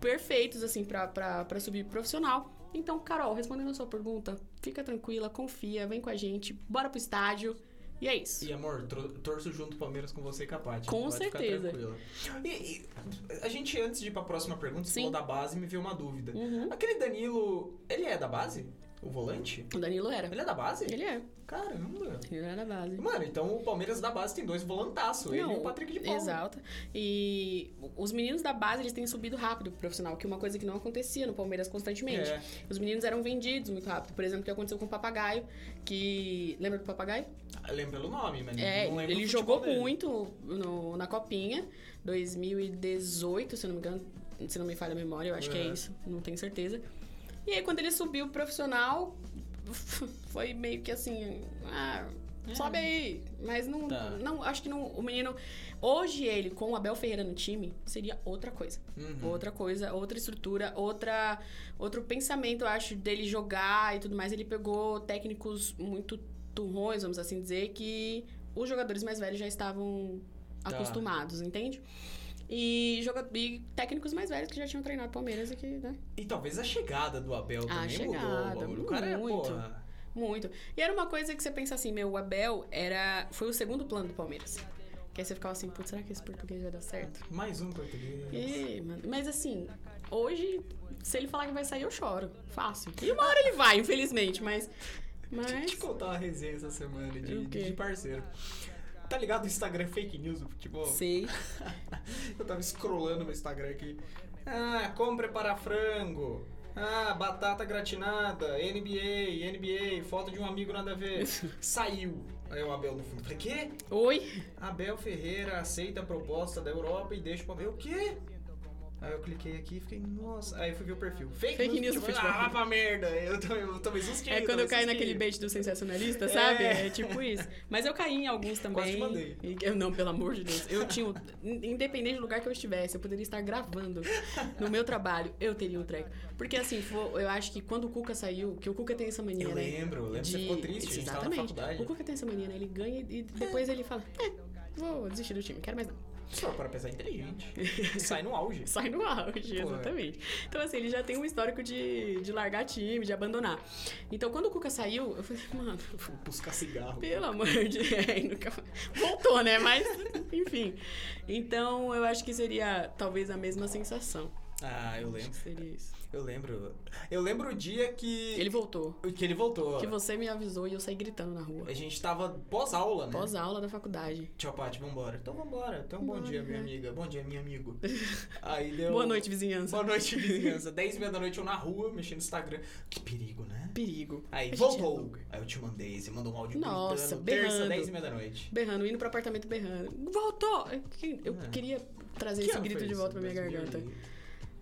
Speaker 1: perfeitos, assim, pra subir profissional. Então, Carol, respondendo a sua pergunta, fica tranquila, confia, vem com a gente, bora pro estádio. E é isso.
Speaker 2: E amor, torço junto Palmeiras com você e com a Paty.
Speaker 1: Com
Speaker 2: Pode
Speaker 1: certeza.
Speaker 2: E, e a gente, antes de ir pra próxima pergunta,
Speaker 1: Sim.
Speaker 2: falou da base me veio uma dúvida.
Speaker 1: Uhum.
Speaker 2: Aquele Danilo, ele é da base? O volante?
Speaker 1: O Danilo era.
Speaker 2: Ele é da base?
Speaker 1: Ele é.
Speaker 2: Caramba.
Speaker 1: Ele era da base.
Speaker 2: Mano, então o Palmeiras da base tem dois volantaços. Ele e o Patrick de Paula.
Speaker 1: Exato. E os meninos da base, eles têm subido rápido pro profissional, que é uma coisa que não acontecia no Palmeiras constantemente.
Speaker 2: É.
Speaker 1: Os meninos eram vendidos muito rápido. Por exemplo, o que aconteceu com o Papagaio, que... Lembra do Papagaio?
Speaker 2: Eu lembro pelo nome, mas
Speaker 1: É,
Speaker 2: não lembro
Speaker 1: ele jogou
Speaker 2: dele.
Speaker 1: muito no- na Copinha, 2018, se não me engano, se não me falha a memória, eu acho que é
Speaker 2: Uhum.
Speaker 1: isso, não tenho certeza. E aí, quando ele subiu pro profissional, foi meio que assim, ah, sobe aí. Mas não,
Speaker 2: É. Tá.
Speaker 1: não, acho que não, o menino, hoje ele, com o Abel Ferreira no time, seria outra coisa.
Speaker 2: Uhum.
Speaker 1: Outra coisa, outra estrutura, outra, outro pensamento, eu acho, dele jogar e tudo mais. Ele pegou técnicos muito turrões, vamos assim dizer, que os jogadores mais velhos já estavam
Speaker 2: Tá.
Speaker 1: acostumados, entende? E, joga... e técnicos mais velhos que já tinham treinado Palmeiras e que, né?
Speaker 2: E talvez a chegada do Abel
Speaker 1: A
Speaker 2: também
Speaker 1: chegada,
Speaker 2: mudou. o cara é,
Speaker 1: muito.
Speaker 2: porra,
Speaker 1: Muito. E era uma coisa que você pensa assim, meu, o Abel era... foi o segundo plano do Palmeiras. Que aí você ficava assim, putz, será que esse português vai dar certo?
Speaker 2: mais um português.
Speaker 1: E, mano, mas assim, hoje, se ele falar que vai sair, eu choro. Fácil. E uma hora ele vai, infelizmente, mas.
Speaker 2: Deixa eu
Speaker 1: Mas.
Speaker 2: te contar uma resenha essa semana de, de parceiro. Tá ligado o Instagram fake news do futebol?
Speaker 1: Sei.
Speaker 2: Eu tava scrollando meu Instagram aqui. Ah, como preparar frango. Ah, batata gratinada, NBA, NBA, foto de um amigo nada a ver. Saiu. Aí o Abel no fundo. Falei, quê?
Speaker 1: Oi?
Speaker 2: Abel Ferreira aceita a proposta da Europa e deixa o Abel. O quê? Aí eu cliquei aqui e fiquei, nossa. Aí eu fui ver o perfil. Fake,
Speaker 1: Fake news do futebol.
Speaker 2: Ah, pra merda. Eu tomei, eu tomei sustinho.
Speaker 1: É quando eu caí naquele bait do sensacionalista,
Speaker 2: É.
Speaker 1: sabe? É tipo isso. Mas eu caí em alguns também.
Speaker 2: Quase te mandei.
Speaker 1: Eu não, pelo amor de Deus. Eu tinha. Independente do lugar que eu estivesse, eu poderia estar gravando no meu trabalho, eu teria um treco. Porque assim, eu acho que quando o Cuca saiu, que o Cuca tem essa mania,
Speaker 2: Eu
Speaker 1: né?
Speaker 2: lembro, eu lembro que você ficou triste,
Speaker 1: Exatamente. O Cuca tem essa mania, né? Ele ganha e depois ele fala: É, vou desistir do time, quero mais não.
Speaker 2: Só para pensar inteligente. Sai no auge.
Speaker 1: Sai no auge,
Speaker 2: Pô, é.
Speaker 1: exatamente. Então, assim, ele já tem um histórico de, de largar time, de abandonar. Então, quando o Cuca saiu, eu falei, mano,
Speaker 2: Vou buscar cigarro.
Speaker 1: pelo amor de é, e nunca... Voltou, né? Mas, enfim. Então, eu acho que seria talvez a mesma sensação.
Speaker 2: Ah, eu
Speaker 1: Acho
Speaker 2: lembro.
Speaker 1: que seria isso.
Speaker 2: Eu lembro. Eu lembro o dia que.
Speaker 1: Ele voltou.
Speaker 2: Que ele voltou.
Speaker 1: Que você me avisou e eu saí gritando na rua.
Speaker 2: A gente tava pós-aula, né?
Speaker 1: Pós-aula da faculdade.
Speaker 2: Tchau, Paty, vambora. Então vambora. Então bom dia, minha
Speaker 1: né?
Speaker 2: amiga. Bom dia, minha amigo. Aí deu.
Speaker 1: Boa noite, vizinhança.
Speaker 2: Boa noite, vizinhança. 10 e meia da noite eu na rua, mexendo no Instagram. Que perigo, né?
Speaker 1: Perigo.
Speaker 2: Aí
Speaker 1: A gente
Speaker 2: voltou.
Speaker 1: é.
Speaker 2: Aí eu te mandei, você mandou um áudio
Speaker 1: Nossa,
Speaker 2: gritando. Terça,
Speaker 1: berrando.
Speaker 2: 10 e meia da noite.
Speaker 1: Berrando, indo pro apartamento berrando. Voltou! Eu Eu
Speaker 2: É.
Speaker 1: queria trazer
Speaker 2: Que
Speaker 1: esse grito de volta pra minha
Speaker 2: 2000
Speaker 1: garganta.
Speaker 2: e-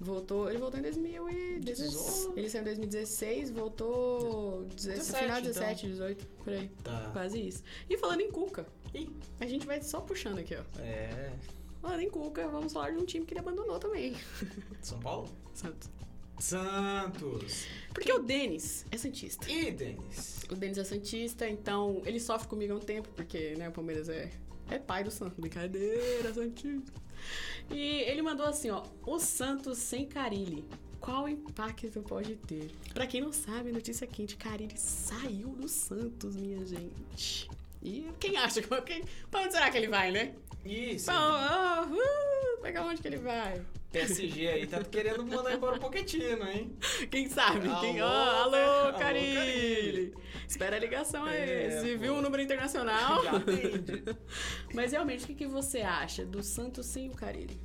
Speaker 1: Voltou, ele voltou em 2016.
Speaker 2: Dezoito.
Speaker 1: Ele saiu em 2016, voltou 17,
Speaker 2: 17,
Speaker 1: final 17, 18, por aí.
Speaker 2: Tá.
Speaker 1: Quase isso. E falando em Cuca,
Speaker 2: Ih,
Speaker 1: a gente vai só puxando aqui, ó.
Speaker 2: é.
Speaker 1: Falando em Cuca, vamos falar de um time que ele abandonou também.
Speaker 2: São Paulo?
Speaker 1: Santos.
Speaker 2: Santos.
Speaker 1: Porque o Denis é Santista.
Speaker 2: E Denis?
Speaker 1: O Denis é Santista, então ele sofre comigo há um tempo, porque né, o Palmeiras é, é pai do Santos. Brincadeira, Santista. E ele mandou assim, ó. O Santos sem Carilli. Qual impacto pode ter? Pra quem não sabe, notícia quente, Carilli saiu do Santos, minha gente. E quem acha que... Quem, pra onde será que ele vai, né?
Speaker 2: Isso.
Speaker 1: Pra, oh, uh, pra onde que ele vai?
Speaker 2: PSG aí tá querendo mandar embora o Poquetino, hein?
Speaker 1: Quem sabe? Quem...
Speaker 2: Alô,
Speaker 1: Oh, alô, Espera a ligação aí.
Speaker 2: É,
Speaker 1: Se viu o número internacional.
Speaker 2: Já atende.
Speaker 1: Mas realmente, o que, que você acha do Santos sem o Carilli?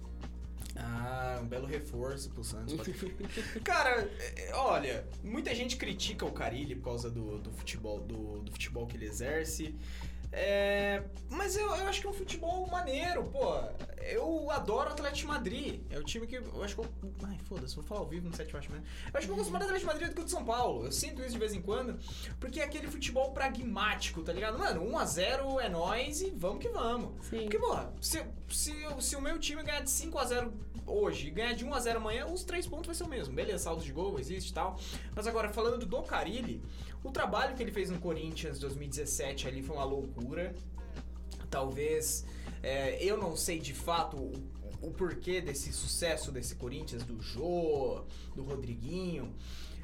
Speaker 2: Ah, um belo reforço pro Santos. Cara, é, olha, muita gente critica o Carilli por causa do, do futebol do, do futebol que ele exerce. É, mas eu, eu acho que é um futebol maneiro, pô. Eu adoro o Atlético Madrid. É o time que eu acho que eu. Ai, foda-se, vou falar ao vivo no 7 eu acho mesmo. Eu acho que eu gosto mais do Atlético Madrid do que do São Paulo. Eu sinto isso de vez em quando. Porque é aquele futebol pragmático, tá ligado? Mano, 1x0 é nós e vamos que vamos.
Speaker 1: Sim.
Speaker 2: Porque, porra, se, se, se o meu time ganhar de 5x0 hoje e ganhar de 1x0 amanhã, os três pontos vai ser o mesmo. Beleza, saldo de gol existe e tal. Mas agora, falando do Carilli, o trabalho que ele fez no Corinthians em 2017 ali foi uma loucura. Talvez. é, eu não sei de fato o, o porquê desse sucesso desse Corinthians, do Jô, do Rodriguinho.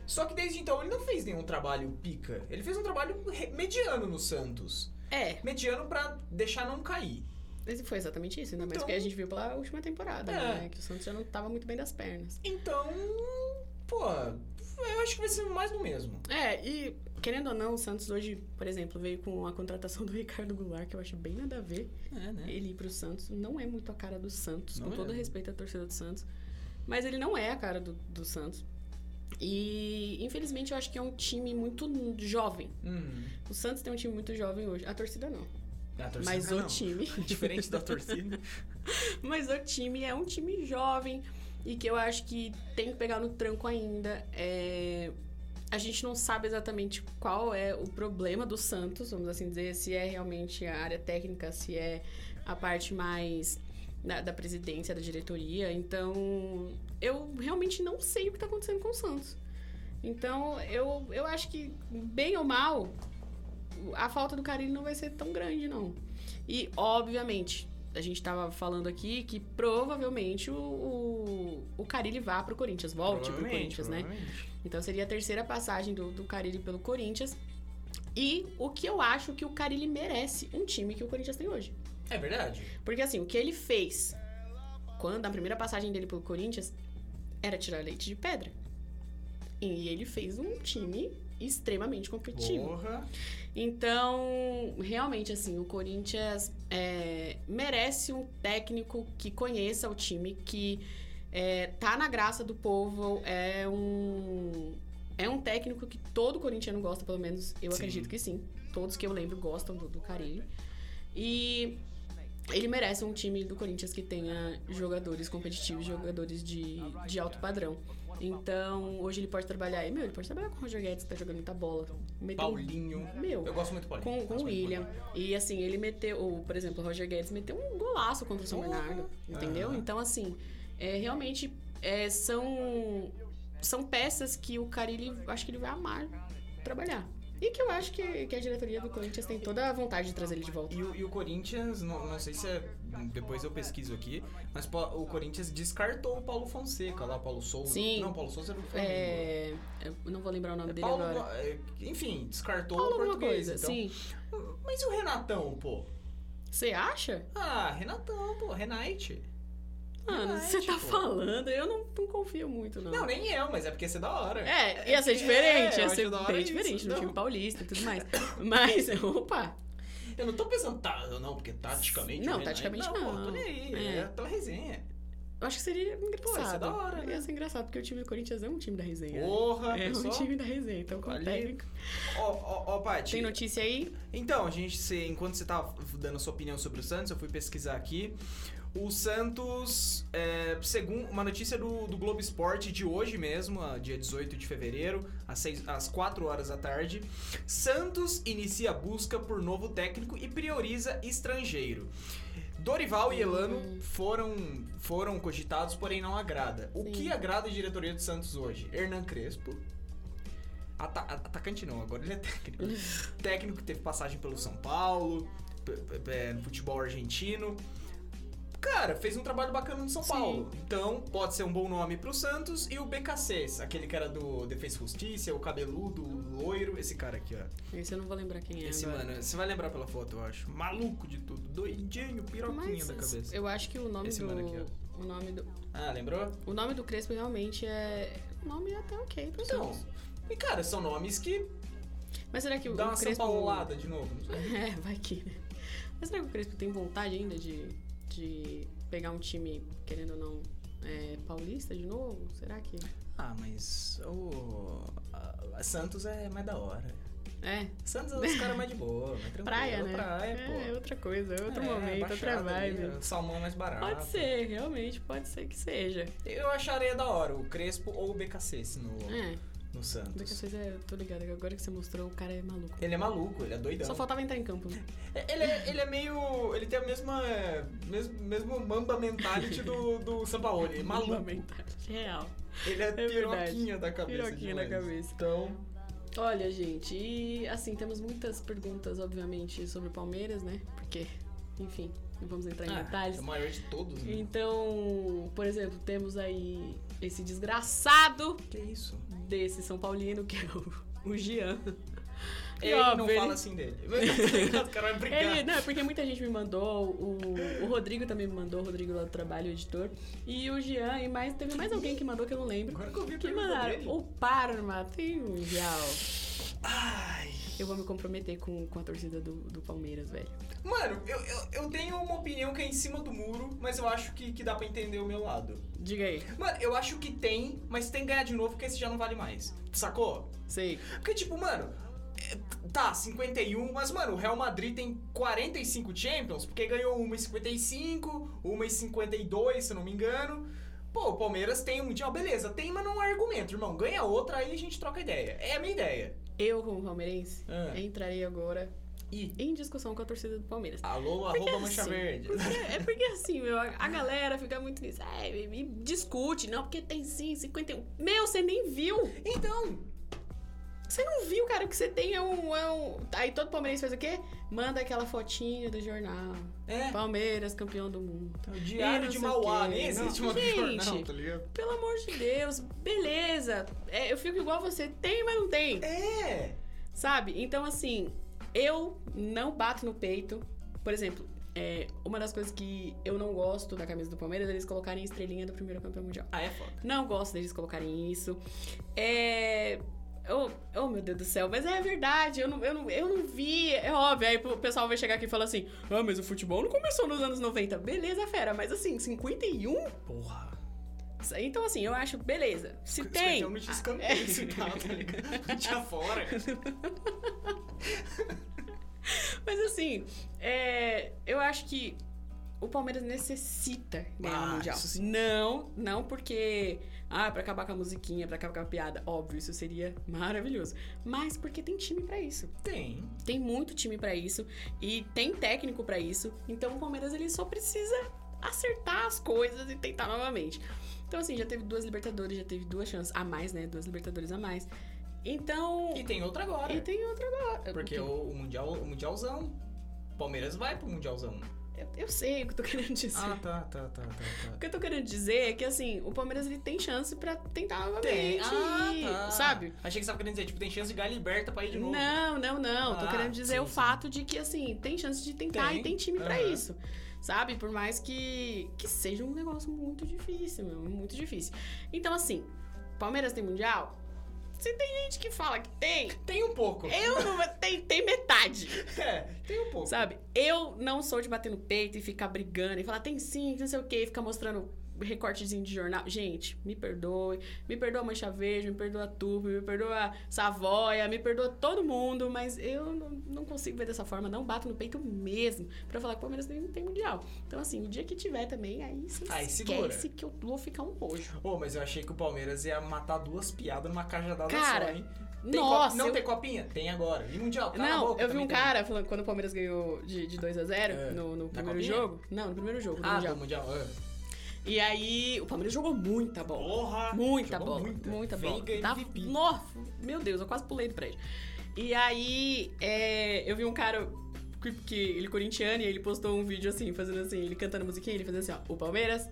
Speaker 2: Só que desde então ele não fez nenhum trabalho pica. Ele fez um trabalho mediano no Santos.
Speaker 1: É,
Speaker 2: Mediano pra deixar não cair.
Speaker 1: esse foi exatamente isso, ainda mais
Speaker 2: Então-
Speaker 1: que a gente viu pela última temporada,
Speaker 2: É.
Speaker 1: né? Que o Santos já não tava muito bem das pernas.
Speaker 2: Então, pô, eu acho que vai ser mais do mesmo.
Speaker 1: É, e querendo ou não, o Santos hoje, por exemplo, veio com a contratação do Ricardo Goulart, que eu acho bem nada a ver.
Speaker 2: É, né?
Speaker 1: Ele ir pro Santos não é muito a cara do Santos,
Speaker 2: Não
Speaker 1: com todo
Speaker 2: é.
Speaker 1: respeito à torcida do Santos. Mas ele não é a cara do, do Santos. E, infelizmente, eu acho que é um time muito jovem.
Speaker 2: Uhum.
Speaker 1: O Santos tem um time muito jovem hoje. A torcida não.
Speaker 2: A torcida
Speaker 1: Mas o
Speaker 2: não.
Speaker 1: time.
Speaker 2: Diferente da torcida.
Speaker 1: Mas o time é um time jovem e que eu acho que tem que pegar no tranco ainda. É, A gente não sabe exatamente qual é o problema do Santos, vamos assim dizer, se é realmente a área técnica, se é a parte mais da, da presidência, da diretoria. Então, eu realmente não sei o que está acontecendo com o Santos. Então, eu, eu acho que, bem ou mal, a falta do Carilho não vai ser tão grande, não. E, obviamente, a gente tava falando aqui que provavelmente o, o, o Carilli vá pro Corinthians, volte pro Corinthians, né? Então seria a terceira passagem do, do Carilli pelo Corinthians. E o que eu acho que o Carilli merece um time que o Corinthians tem hoje.
Speaker 2: É verdade.
Speaker 1: Porque assim, o que ele fez quando a primeira passagem dele pelo Corinthians era tirar leite de pedra. E ele fez um time extremamente competitivo.
Speaker 2: Porra.
Speaker 1: Então, realmente, assim, o Corinthians é, merece um técnico que conheça o time, que é, tá na graça do povo, é um. É um técnico que todo corintiano gosta, pelo menos eu
Speaker 2: Sim.
Speaker 1: acredito que sim. Todos que eu lembro gostam do, do Carilli. E ele merece um time do Corinthians que tenha jogadores competitivos, jogadores de, de alto padrão. Então, hoje ele pode trabalhar. E, meu, ele pode trabalhar com o Roger Guedes, que tá jogando muita bola. Meteu
Speaker 2: Paulinho.
Speaker 1: Meu,
Speaker 2: Eu gosto muito do Paulinho.
Speaker 1: com, o William. E assim, ele meteu, o, por exemplo, o Roger Guedes meteu um golaço contra o São. Bernardo, entendeu?
Speaker 2: Aham.
Speaker 1: Então, assim, é, realmente é, são, são peças que o Carilli, acho que ele vai amar trabalhar. E que eu acho que, que a diretoria do Corinthians tem toda a vontade de trazer ele de volta.
Speaker 2: E o, e o Corinthians, não, não sei se é. Depois eu pesquiso aqui, mas o Corinthians descartou o Paulo Fonseca lá, Paulo Souza.
Speaker 1: Sim.
Speaker 2: Não, Paulo Souza era do Flamengo.
Speaker 1: É, não vou lembrar o nome
Speaker 2: É
Speaker 1: dele
Speaker 2: Paulo,
Speaker 1: agora.
Speaker 2: é, enfim, descartou
Speaker 1: Paulo
Speaker 2: o português.
Speaker 1: coisa,
Speaker 2: então.
Speaker 1: sim.
Speaker 2: Mas e o Renatão, pô?
Speaker 1: Você acha?
Speaker 2: Ah, Renatão, pô, Renate.
Speaker 1: Mano, você tá
Speaker 2: pô.
Speaker 1: falando, eu não, não confio muito, não.
Speaker 2: Não, nem eu, mas é porque ia ser da hora.
Speaker 1: É, ia ser
Speaker 2: É,
Speaker 1: diferente,
Speaker 2: eu
Speaker 1: ia ser bem
Speaker 2: isso,
Speaker 1: diferente no
Speaker 2: não.
Speaker 1: time paulista e tudo mais. Mas, opa,
Speaker 2: Eu não tô pensando, tá, não, porque taticamente.
Speaker 1: Não, taticamente
Speaker 2: Pô,
Speaker 1: não.
Speaker 2: tô nem aí.
Speaker 1: É.
Speaker 2: É, pela resenha.
Speaker 1: eu acho que seria engraçado.
Speaker 2: Pô, ia ser da hora, né?
Speaker 1: Ia ser engraçado, porque o time do Corinthians é um time da resenha.
Speaker 2: Porra,
Speaker 1: é um
Speaker 2: pessoal.
Speaker 1: time da resenha, então com o técnico.
Speaker 2: Ó, ó, ó, Paty.
Speaker 1: Tem notícia aí?
Speaker 2: Então, a gente, cê- enquanto você tava dando a sua opinião sobre o Santos, eu fui pesquisar aqui. O Santos, é, segundo uma notícia do, do Globo Esporte de hoje mesmo, ah, dia 18 de fevereiro, às, seis, às 4 horas da tarde, Santos inicia a busca por novo técnico e prioriza estrangeiro. Dorival e Elano foram, foram cogitados, porém não agrada. O
Speaker 1: Sim.
Speaker 2: que agrada a diretoria do Santos hoje? Hernan Crespo. Ata- atacante não, agora ele é técnico. técnico que teve passagem pelo São Paulo, é, no futebol argentino. Cara, fez um trabalho bacana no São
Speaker 1: Sim.
Speaker 2: Paulo. Então, pode ser um bom nome pro Santos. E o BKC, aquele cara do Defesa Justiça, o cabeludo, o loiro, esse cara aqui, ó.
Speaker 1: Esse eu não vou lembrar quem é
Speaker 2: Esse,
Speaker 1: agora.
Speaker 2: mano, você vai lembrar pela foto, eu acho. Maluco de tudo, doidinho, piroquinha
Speaker 1: Mas
Speaker 2: da cabeça.
Speaker 1: eu acho que o nome
Speaker 2: Esse
Speaker 1: do...
Speaker 2: mano aqui,
Speaker 1: o nome do...
Speaker 2: Ah, lembrou?
Speaker 1: O nome do Crespo realmente é... O nome é até ok pro
Speaker 2: Então,
Speaker 1: Santos.
Speaker 2: e cara, são nomes que
Speaker 1: Mas será que o,
Speaker 2: dá
Speaker 1: o
Speaker 2: uma
Speaker 1: Crespo...
Speaker 2: São Paulada de novo. Não sei.
Speaker 1: É, vai que, né? Mas será que o Crespo tem vontade ainda de, de pegar um time, querendo ou não, é, paulista de novo? Será que...
Speaker 2: Ah, mas o a Santos é mais da hora.
Speaker 1: É,
Speaker 2: Santos é os caras mais de boa, mais tranquilo.
Speaker 1: praia, né?
Speaker 2: Praia,
Speaker 1: é,
Speaker 2: pô.
Speaker 1: outra coisa, é outro
Speaker 2: É,
Speaker 1: momento, outra
Speaker 2: baixada ali,
Speaker 1: vibe.
Speaker 2: salmão mais barato.
Speaker 1: Pode ser, realmente, pode ser que seja.
Speaker 2: Eu acharia da hora o Crespo ou o BKC no,
Speaker 1: É,
Speaker 2: no Santos.
Speaker 1: daqui a eu tô ligada, que agora que você mostrou, o cara é maluco.
Speaker 2: Ele é maluco, ele é doidão.
Speaker 1: Só faltava entrar em campo, né?
Speaker 2: Ele é, ele é meio. Ele tem a mesma. Mesmo, mesmo mamba mentality do, do Sampaoli. É maluco.
Speaker 1: Fundamental, Real.
Speaker 2: Ele é,
Speaker 1: É verdade.
Speaker 2: piroquinha da cabeça.
Speaker 1: Piroquinha
Speaker 2: demais.
Speaker 1: cabeça.
Speaker 2: Então.
Speaker 1: Olha, gente, e assim, temos muitas perguntas, obviamente, sobre o Palmeiras, né? Porque, enfim, não vamos entrar em
Speaker 2: ah,
Speaker 1: detalhes.
Speaker 2: é o maior de todos, né?
Speaker 1: Então, por exemplo, temos aí esse desgraçado
Speaker 2: Que isso?
Speaker 1: desse São Paulino, que é o, o Jean. E,
Speaker 2: Ele
Speaker 1: óbvio,
Speaker 2: não
Speaker 1: ele-
Speaker 2: fala assim dele. o cara vai brigar.
Speaker 1: Ele, não, é porque muita gente me mandou, o, o Rodrigo também me mandou, o Rodrigo lá do trabalho, o editor. E o Jean, e mais, teve mais alguém que mandou que eu não lembro.
Speaker 2: Agora que eu vi
Speaker 1: Que mandaram, o Parma tem um mundial.
Speaker 2: Ai.
Speaker 1: Eu vou me comprometer com, com a torcida do, do Palmeiras, velho.
Speaker 2: Mano, eu, eu, eu tenho uma opinião que é em cima do muro, mas eu acho que, que dá pra entender o meu lado.
Speaker 1: Diga aí.
Speaker 2: Mano, eu acho que tem, mas tem que ganhar de novo porque esse já não vale mais. Sacou?
Speaker 1: Sei.
Speaker 2: Porque, tipo, mano, é, tá, 51, mas, mano, o Real Madrid tem 45 Champions, porque ganhou uma em 55, uma em 52, se eu não me engano. Pô, o Palmeiras tem um Mundial, beleza, tem, mas não é argumento, irmão. Ganha outra, aí a gente troca ideia. É a minha ideia.
Speaker 1: Eu, como palmeirense,
Speaker 2: Ah.
Speaker 1: entrarei agora
Speaker 2: E
Speaker 1: em discussão com a torcida do Palmeiras.
Speaker 2: alô,
Speaker 1: Porque
Speaker 2: arroba Mancha
Speaker 1: assim,
Speaker 2: Verde.
Speaker 1: porque- é porque assim, meu, a a galera fica muito nisso. É, me, me discute, não, porque tem sim, 51. Meu, você nem viu!
Speaker 2: Então,
Speaker 1: Você não viu, cara, o que você tem é um, é um. Aí todo palmeirense faz o quê? Manda aquela fotinha do jornal.
Speaker 2: É.
Speaker 1: Palmeiras, campeão do mundo.
Speaker 2: O
Speaker 1: E
Speaker 2: Diário de
Speaker 1: o
Speaker 2: Mauá, nem existe uma jornal, tá ligado?
Speaker 1: Pelo amor de Deus, beleza. É, eu fico igual você, tem, mas não tem.
Speaker 2: É.
Speaker 1: Sabe? Então, assim, eu não bato no peito. Por exemplo, é, uma das coisas que eu não gosto da camisa do Palmeiras é eles colocarem estrelinha do primeiro campeão mundial.
Speaker 2: Ah, é foda.
Speaker 1: Não gosto deles colocarem isso. É. Oh, oh, meu Deus do céu, mas é verdade, eu não, eu, não, eu não vi, é óbvio. Aí o pessoal vai chegar aqui e falar assim: Ah, mas o futebol não começou nos anos 90. Beleza, fera, mas assim, 51?
Speaker 2: Porra.
Speaker 1: Então, assim, eu acho, beleza. Se tem.
Speaker 2: Eu tinha
Speaker 1: Ah, é.
Speaker 2: esse tal, tá ligado? Não tinha fora.
Speaker 1: Mas assim, é, eu acho que o Palmeiras necessita ganhar
Speaker 2: Ah,
Speaker 1: o Mundial. Não, não porque. Ah, pra acabar com a musiquinha, pra acabar com a piada. Óbvio, isso seria maravilhoso. Mas porque tem time pra isso.
Speaker 2: Tem.
Speaker 1: Tem muito time pra isso. E tem técnico pra isso. Então o Palmeiras ele só precisa acertar as coisas e tentar novamente. Então, assim, já teve duas Libertadores, já teve duas chances a mais, né? Duas Libertadores a mais. Então.
Speaker 2: E tem outra agora.
Speaker 1: E tem outra agora.
Speaker 2: Porque o, o Mundial, o Mundialzão. Palmeiras vai pro Mundialzão.
Speaker 1: Eu, sei o que eu tô querendo dizer.
Speaker 2: Ah, tá, tá, tá, tá,
Speaker 1: O
Speaker 2: tá.
Speaker 1: que eu tô querendo dizer é que, assim, o Palmeiras ele tem chance pra tentar novamente.
Speaker 2: Tem. Ah, tá.
Speaker 1: Sabe?
Speaker 2: Achei que você tava querendo dizer, tipo, tem chance de ganhar liberta pra ir de novo.
Speaker 1: Não, não, não. tô
Speaker 2: Ah,
Speaker 1: querendo dizer
Speaker 2: sim,
Speaker 1: o
Speaker 2: sim.
Speaker 1: fato de que, assim, tem chance de tentar
Speaker 2: Tem.
Speaker 1: e tem time pra
Speaker 2: Aham.
Speaker 1: isso. Sabe? Por mais que, que seja um negócio muito difícil, meu. Muito difícil. Então, assim, Palmeiras tem Mundial? Se tem gente que fala que tem,
Speaker 2: Tem um pouco.
Speaker 1: eu não. tem, tem metade.
Speaker 2: É, tem um pouco.
Speaker 1: Sabe? Eu não sou de bater no peito e ficar brigando e falar, tem sim, não sei o quê, e ficar mostrando recortezinho de jornal. Gente, me perdoe. Me perdoa Mancha Verde, me perdoa Tupi, me perdoa Savoia, me perdoa todo mundo, mas eu não, não consigo ver dessa forma, não bato no peito mesmo pra falar que o Palmeiras nem tem mundial. Então, assim, o dia que tiver também, aí você
Speaker 2: Aí
Speaker 1: esquece que eu vou ficar um rojo.
Speaker 2: Ô, mas eu achei que o Palmeiras ia matar duas piadas numa cajadada
Speaker 1: Cara,
Speaker 2: só, hein? Tem
Speaker 1: Nossa,
Speaker 2: cop- Não
Speaker 1: eu-
Speaker 2: tem copinha? Tem agora. E Mundial?
Speaker 1: Não,
Speaker 2: boca,
Speaker 1: eu vi um
Speaker 2: tem.
Speaker 1: cara falando quando o Palmeiras ganhou de, de 2 a 0
Speaker 2: É.
Speaker 1: no, no primeiro
Speaker 2: copinha?
Speaker 1: jogo. Não, no primeiro jogo
Speaker 2: Ah,
Speaker 1: Mundial.
Speaker 2: Mundial. ah.
Speaker 1: E aí, o Palmeiras jogou muita bola.
Speaker 2: Porra!
Speaker 1: Muita bola.
Speaker 2: muita.
Speaker 1: Muita, bola. Tava-. Nossa, meu Deus, eu quase pulei do prédio. E aí, é, eu vi um cara que, que ele é corintiano e ele postou um vídeo assim, fazendo assim, ele cantando musiquinha, ele fazendo assim, ó, o Palmeiras.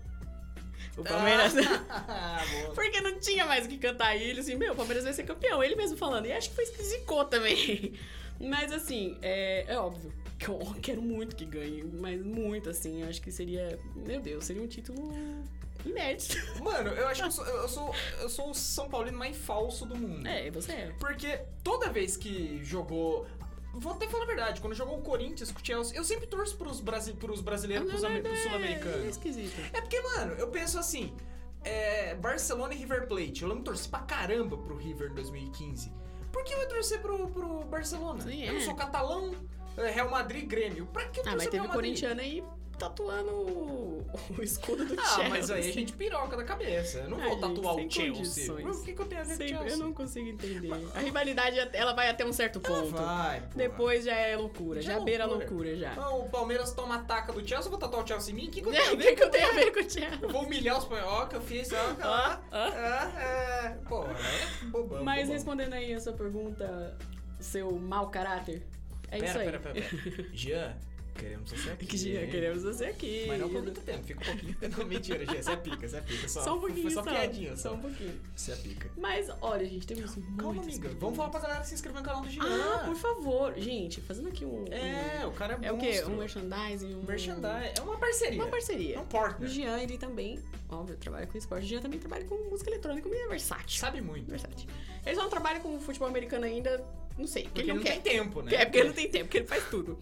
Speaker 1: O Palmeiras.
Speaker 2: Ah.
Speaker 1: Porque não tinha mais o que cantar. E ele assim, meu, o Palmeiras vai ser campeão. Ele mesmo falando. E acho que foi isso que zicou também. Mas assim, é, é óbvio que eu quero muito que ganhe. Mas muito, assim. Eu acho que seria. Meu Deus, seria um título inédito.
Speaker 2: Mano, eu acho que eu sou, eu sou, eu sou o São Paulino mais falso do mundo.
Speaker 1: É, você é.
Speaker 2: Porque toda vez que jogou. Vou até falar a verdade, quando jogou o Corinthians com o Chelsea, eu sempre torço pros, brasi pros brasileiros, pros, ame- pros
Speaker 1: É
Speaker 2: sul-americanos.
Speaker 1: esquisito.
Speaker 2: É porque, mano, eu penso assim: é, Barcelona e River Plate. Eu lembro torci pra caramba pro River em 2015. Por que eu ia torcer pro, pro Barcelona?
Speaker 1: Sim,
Speaker 2: eu não
Speaker 1: é.
Speaker 2: sou catalão, é, Real Madrid, Grêmio. Pra que
Speaker 1: Ah, mas teve o corintiano aí tatuando o, o escudo do
Speaker 2: Ah,
Speaker 1: Chelsea.
Speaker 2: mas aí a gente piroca da cabeça. Eu não
Speaker 1: Ai,
Speaker 2: vou tatuar o Chelsea.
Speaker 1: condições.
Speaker 2: O que, que eu tenho a ver com Chelsea?
Speaker 1: eu não consigo entender. A rivalidade, ela vai até um certo
Speaker 2: Ela
Speaker 1: ponto.
Speaker 2: vai, pô.
Speaker 1: Depois já é loucura, já,
Speaker 2: Já é
Speaker 1: beira a
Speaker 2: loucura.
Speaker 1: loucura já.
Speaker 2: Ah, o Palmeiras toma ataca do Chelsea, eu vou tatuar o Chelsea em mim? O que, que eu tenho a
Speaker 1: que,
Speaker 2: ver
Speaker 1: que eu tenho a ver com o Chelsea?
Speaker 2: Eu vou humilhar os espanhóis, que eu fiz, ó.
Speaker 1: Ó,
Speaker 2: ó.
Speaker 1: ó.
Speaker 2: Ah, é. Pô, é bobão.
Speaker 1: Mas
Speaker 2: bobão.
Speaker 1: respondendo aí a sua pergunta, seu mau caráter, é
Speaker 2: pera,
Speaker 1: isso aí.
Speaker 2: pera, pera, pera. Jean, queremos você aqui. Hein?
Speaker 1: queremos você aqui.
Speaker 2: Mas não por muito tempo, fica um pouquinho. Não, mentira, Jean, você é pica, você é pica. Só,
Speaker 1: Só um pouquinho
Speaker 2: Foi só piadinha,
Speaker 1: Só
Speaker 2: só.
Speaker 1: um pouquinho.
Speaker 2: Você é pica.
Speaker 1: Mas, olha, gente, temos
Speaker 2: Calma,
Speaker 1: muitas
Speaker 2: amiga.
Speaker 1: perguntas.
Speaker 2: Vamos falar pra galera se inscrever no canal do Jean.
Speaker 1: Ah, por favor. Gente, fazendo aqui um...
Speaker 2: É, o cara é
Speaker 1: É o quê?
Speaker 2: monstro.
Speaker 1: Um merchandising? Um...
Speaker 2: Merchandise. É uma parceria.
Speaker 1: Uma parceria.
Speaker 2: É um
Speaker 1: O
Speaker 2: partner.
Speaker 1: Jean, ele também, óbvio, trabalha com esporte. O Jean também trabalha com música eletrônica, mas é versátil.
Speaker 2: Sabe muito.
Speaker 1: Versátil. Ele só não trabalha com futebol americano ainda, não sei, porque,
Speaker 2: Porque
Speaker 1: ele não,
Speaker 2: não
Speaker 1: quer.
Speaker 2: tem tempo, né?
Speaker 1: É porque ele não tem tempo, porque ele faz tudo.